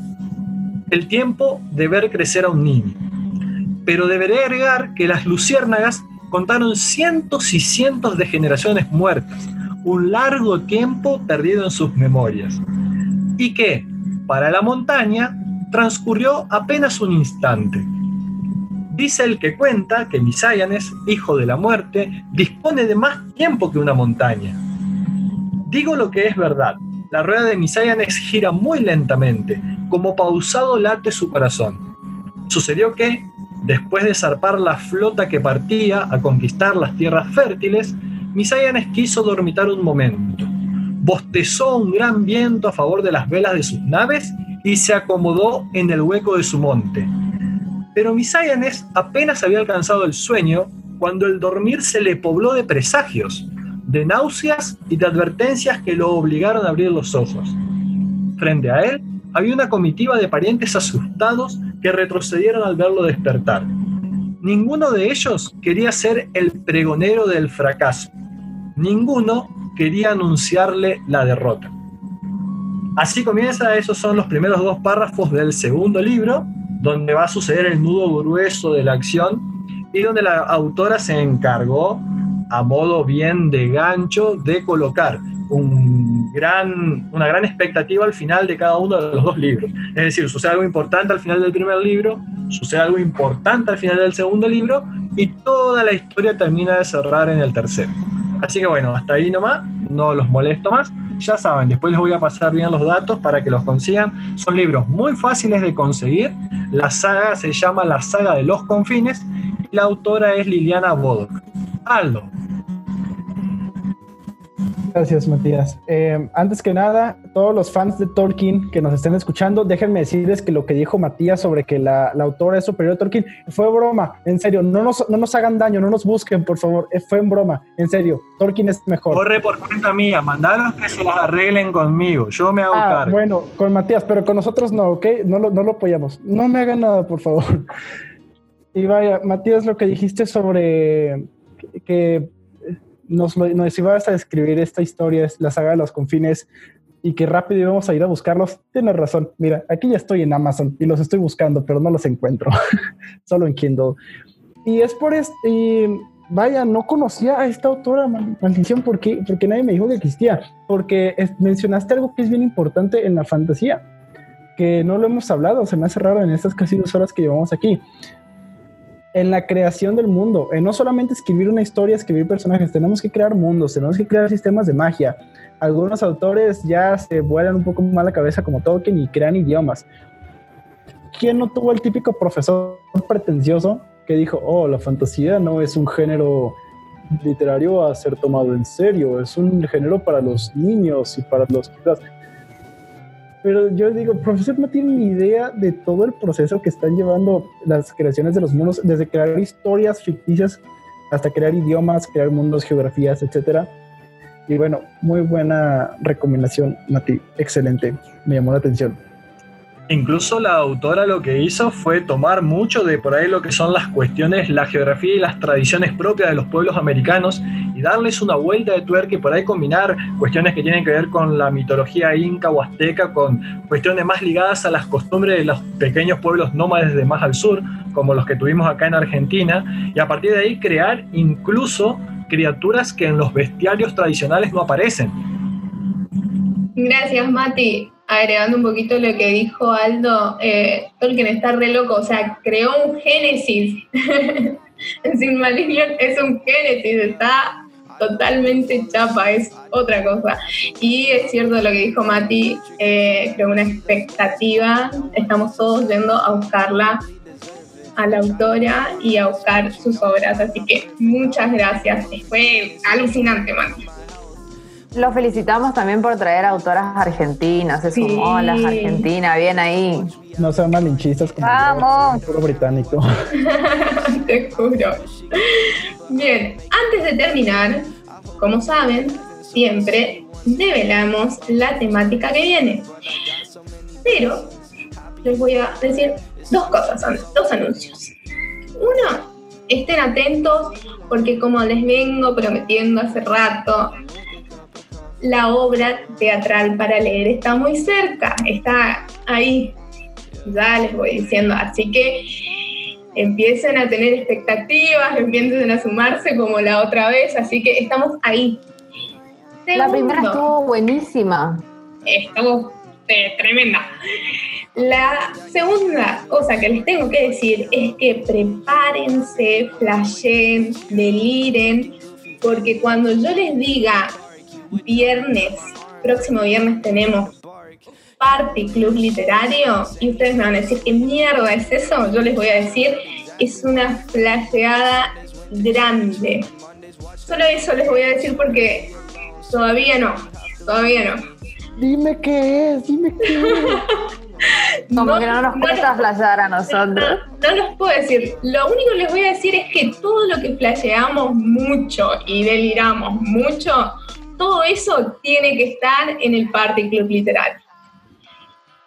el tiempo de ver crecer a un niño. Pero deberé agregar que las luciérnagas contaron cientos y cientos de generaciones muertas, un largo tiempo perdido en sus memorias. Y que, para la montaña, transcurrió apenas un instante. Dice el que cuenta que Misáyanes, hijo de la muerte, dispone de más tiempo que una montaña. Digo lo que es verdad. La rueda de Misáyanes gira muy lentamente, como pausado late su corazón. Sucedió que, después de zarpar la flota que partía a conquistar las tierras fértiles, Misáyanes quiso dormitar un momento. Bostezó un gran viento a favor de las velas de sus naves y se acomodó en el hueco de su monte. Pero Misáyanes apenas había alcanzado el sueño cuando el dormir se le pobló de presagios, de náuseas y de advertencias que lo obligaron a abrir los ojos. Frente a él había una comitiva de parientes asustados que retrocedieron al verlo despertar. Ninguno de ellos quería ser el pregonero del fracaso. Ninguno quería anunciarle la derrota. Así comienza, esos son los primeros dos párrafos del segundo libro, donde va a suceder el nudo grueso de la acción y donde la autora se encargó, a modo bien de gancho, de colocar un gran, una gran expectativa al final de cada uno de los dos libros. Es decir, sucede algo importante al final del primer libro, sucede algo importante al final del segundo libro y toda la historia termina de cerrar en el tercero. Así que bueno, hasta ahí nomás, no los molesto más. Ya saben, después les voy a pasar bien los datos para que los consigan. Son libros muy fáciles de conseguir. La saga se llama La saga de los confines y la autora es Liliana Bodoc. Aldo, Gracias, Matías. Eh, antes que nada, todos los fans de Tolkien que nos estén escuchando, déjenme decirles que lo que dijo Matías sobre que la, autora es superior a Tolkien fue broma. En serio, no nos, no nos hagan daño, no nos busquen, por favor. Eh, fue en broma. En serio, Tolkien es mejor. Corre por cuenta mía, mandaros que se las arreglen conmigo. Yo me hago ah, cargo. Bueno, con Matías, pero con nosotros no, ¿ok? No lo, no lo apoyamos. No me hagan nada, por favor. Y vaya, Matías, lo que dijiste sobre que nos, nos ibas a describir esta historia, la saga de los confines, y que rápido íbamos a ir a buscarlos. Tienes razón. Mira, aquí ya estoy en Amazon y los estoy buscando, pero no los encuentro. Solo en Kindle. Y es por esto. Y vaya, no conocía a esta autora, maldición, porque, porque nadie me dijo que existía. Porque mencionaste algo que es bien importante en la fantasía, que no lo hemos hablado, se me hace raro en estas casi dos horas que llevamos aquí en la creación del mundo, en no solamente escribir una historia, escribir personajes, tenemos que crear mundos, tenemos que crear sistemas de magia. Algunos autores ya se vuelan un poco más la cabeza como Tolkien y crean idiomas. ¿Quién no tuvo el típico profesor pretencioso que dijo, oh, la fantasía no es un género literario a ser tomado en serio, es un género para los niños y para los... Pero yo digo, profesor, no tiene ni idea de todo el proceso que están llevando las creaciones de los mundos, desde crear historias ficticias hasta crear idiomas, crear mundos, geografías, etcétera. Y bueno, muy buena recomendación, Mati. Excelente. Me llamó la atención. Incluso la autora lo que hizo fue tomar mucho de por ahí lo que son las cuestiones, la geografía y las tradiciones propias de los pueblos americanos y darles una vuelta de tuerca y por ahí combinar cuestiones que tienen que ver con la mitología inca o azteca, con cuestiones más ligadas a las costumbres de los pequeños pueblos nómades de más al sur, como los que tuvimos acá en Argentina, y a partir de ahí crear incluso criaturas que en los bestiarios tradicionales no aparecen. Gracias, Mati agregando un poquito lo que dijo Aldo, eh, Tolkien está re loco, o sea, creó un génesis. Sin Maligno es un génesis, está totalmente chapa, es otra cosa. Y es cierto lo que dijo Mati, eh, creó una expectativa, estamos todos yendo a buscarla a la autora y a buscar sus obras, así que muchas gracias, fue alucinante, Mati. Lo felicitamos también por traer autoras argentinas, se sumó a las argentinas, bien ahí. No sean malinchistas como Vamos. puro británico. Te juro. Bien, antes de terminar, como saben, siempre develamos la temática que viene. Pero les voy a decir dos cosas, dos anuncios. Uno, estén atentos porque como les vengo prometiendo hace rato, la obra teatral para leer está muy cerca, está ahí, ya les voy diciendo, así que empiecen a tener expectativas, empiecen a sumarse como la otra vez, así que estamos ahí. la primera estuvo buenísima. Estuvo eh, tremenda. La segunda cosa que les tengo que decir es que prepárense, flasheen, deliren, porque cuando yo les diga viernes, próximo viernes tenemos Party Club Literario y ustedes me van a decir, ¿qué mierda es eso? Yo les voy a decir, es una flasheada grande. Solo eso les voy a decir porque todavía no, todavía no. Dime qué es, dime qué es. Como que no nos cuesta flashear a nosotros. No, no, los puedo decir. Lo único que les voy a decir es que todo lo que flasheamos mucho y deliramos mucho todo eso tiene que estar en el Party Club Literal.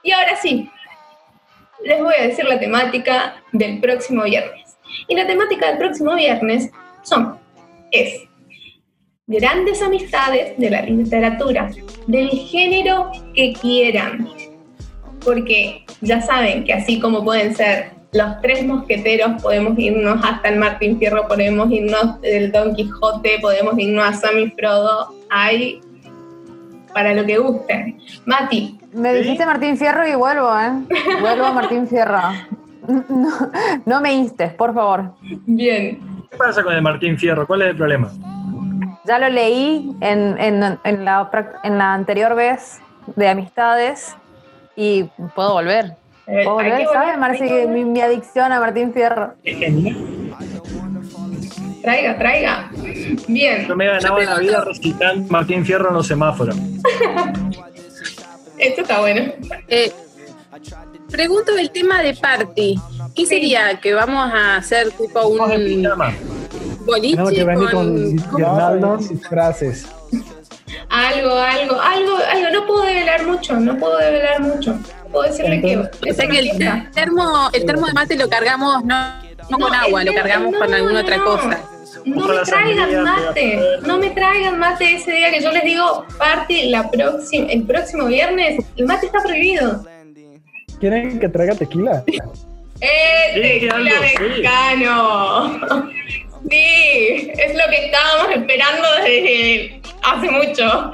Y ahora sí, les voy a decir la temática del próximo viernes. Y la temática del próximo viernes son, es grandes amistades de la literatura, del género que quieran. Porque ya saben que así como pueden ser los tres mosqueteros, podemos irnos hasta el Martín Fierro, podemos irnos del Don Quijote, podemos irnos a Sammy Frodo, hay para lo que gusten. Mati. Me dijiste Martín Fierro y vuelvo, ¿eh? Vuelvo a Martín Fierro. No, me instes, por favor. Bien. ¿Qué pasa con el Martín Fierro? ¿Cuál es el problema? Ya lo leí en, en, la, en la anterior vez de Amistades y puedo volver. Eh, volver, ¿sabes, Marci? Que mi, mi, adicción a Martín Fierro. Traiga, traiga. Bien. Yo me he ganado la vida recitando Martín Fierro en los semáforos. Esto está bueno. Eh, pregunto el tema de party. ¿Qué sería? ¿Que vamos a hacer tipo un boliche que con, con... frases? Algo, algo, algo, algo. No puedo develar mucho, no puedo develar mucho. Puedo decirle que... O sea que el termo, el termo de mate lo cargamos no, no, con agua, lo cargamos con alguna otra cosa no me traigan mate, no me traigan mate ese día que yo les digo, parte la próxima, el próximo viernes, el mate está prohibido. ¿Quieren que traiga tequila? ¡Eh, tequila mexicano! Sí, es lo que estábamos esperando desde hace mucho.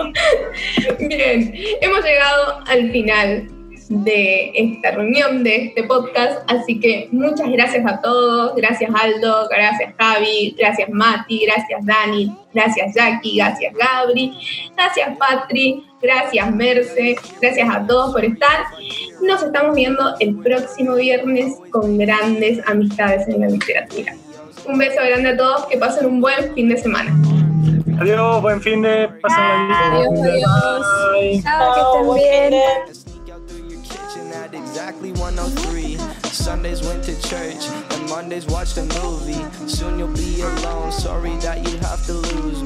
Bien, hemos llegado al final de esta reunión, de este podcast. Así que muchas gracias a todos. Gracias Aldo, gracias Javi, gracias Mati, gracias Dani, gracias Jackie, gracias Gabri, gracias Patri, gracias Merce, gracias a todos por estar. Nos estamos viendo el próximo viernes con grandes amistades en la literatura. Un beso grande a todos, que pasen un buen fin de semana. Adiós, buen fin de pasen Adiós, adiós. Chao, que estén bien. Exactly 103. Sundays went to church, and Mondays watched a movie. Soon you'll be alone, sorry that you have to lose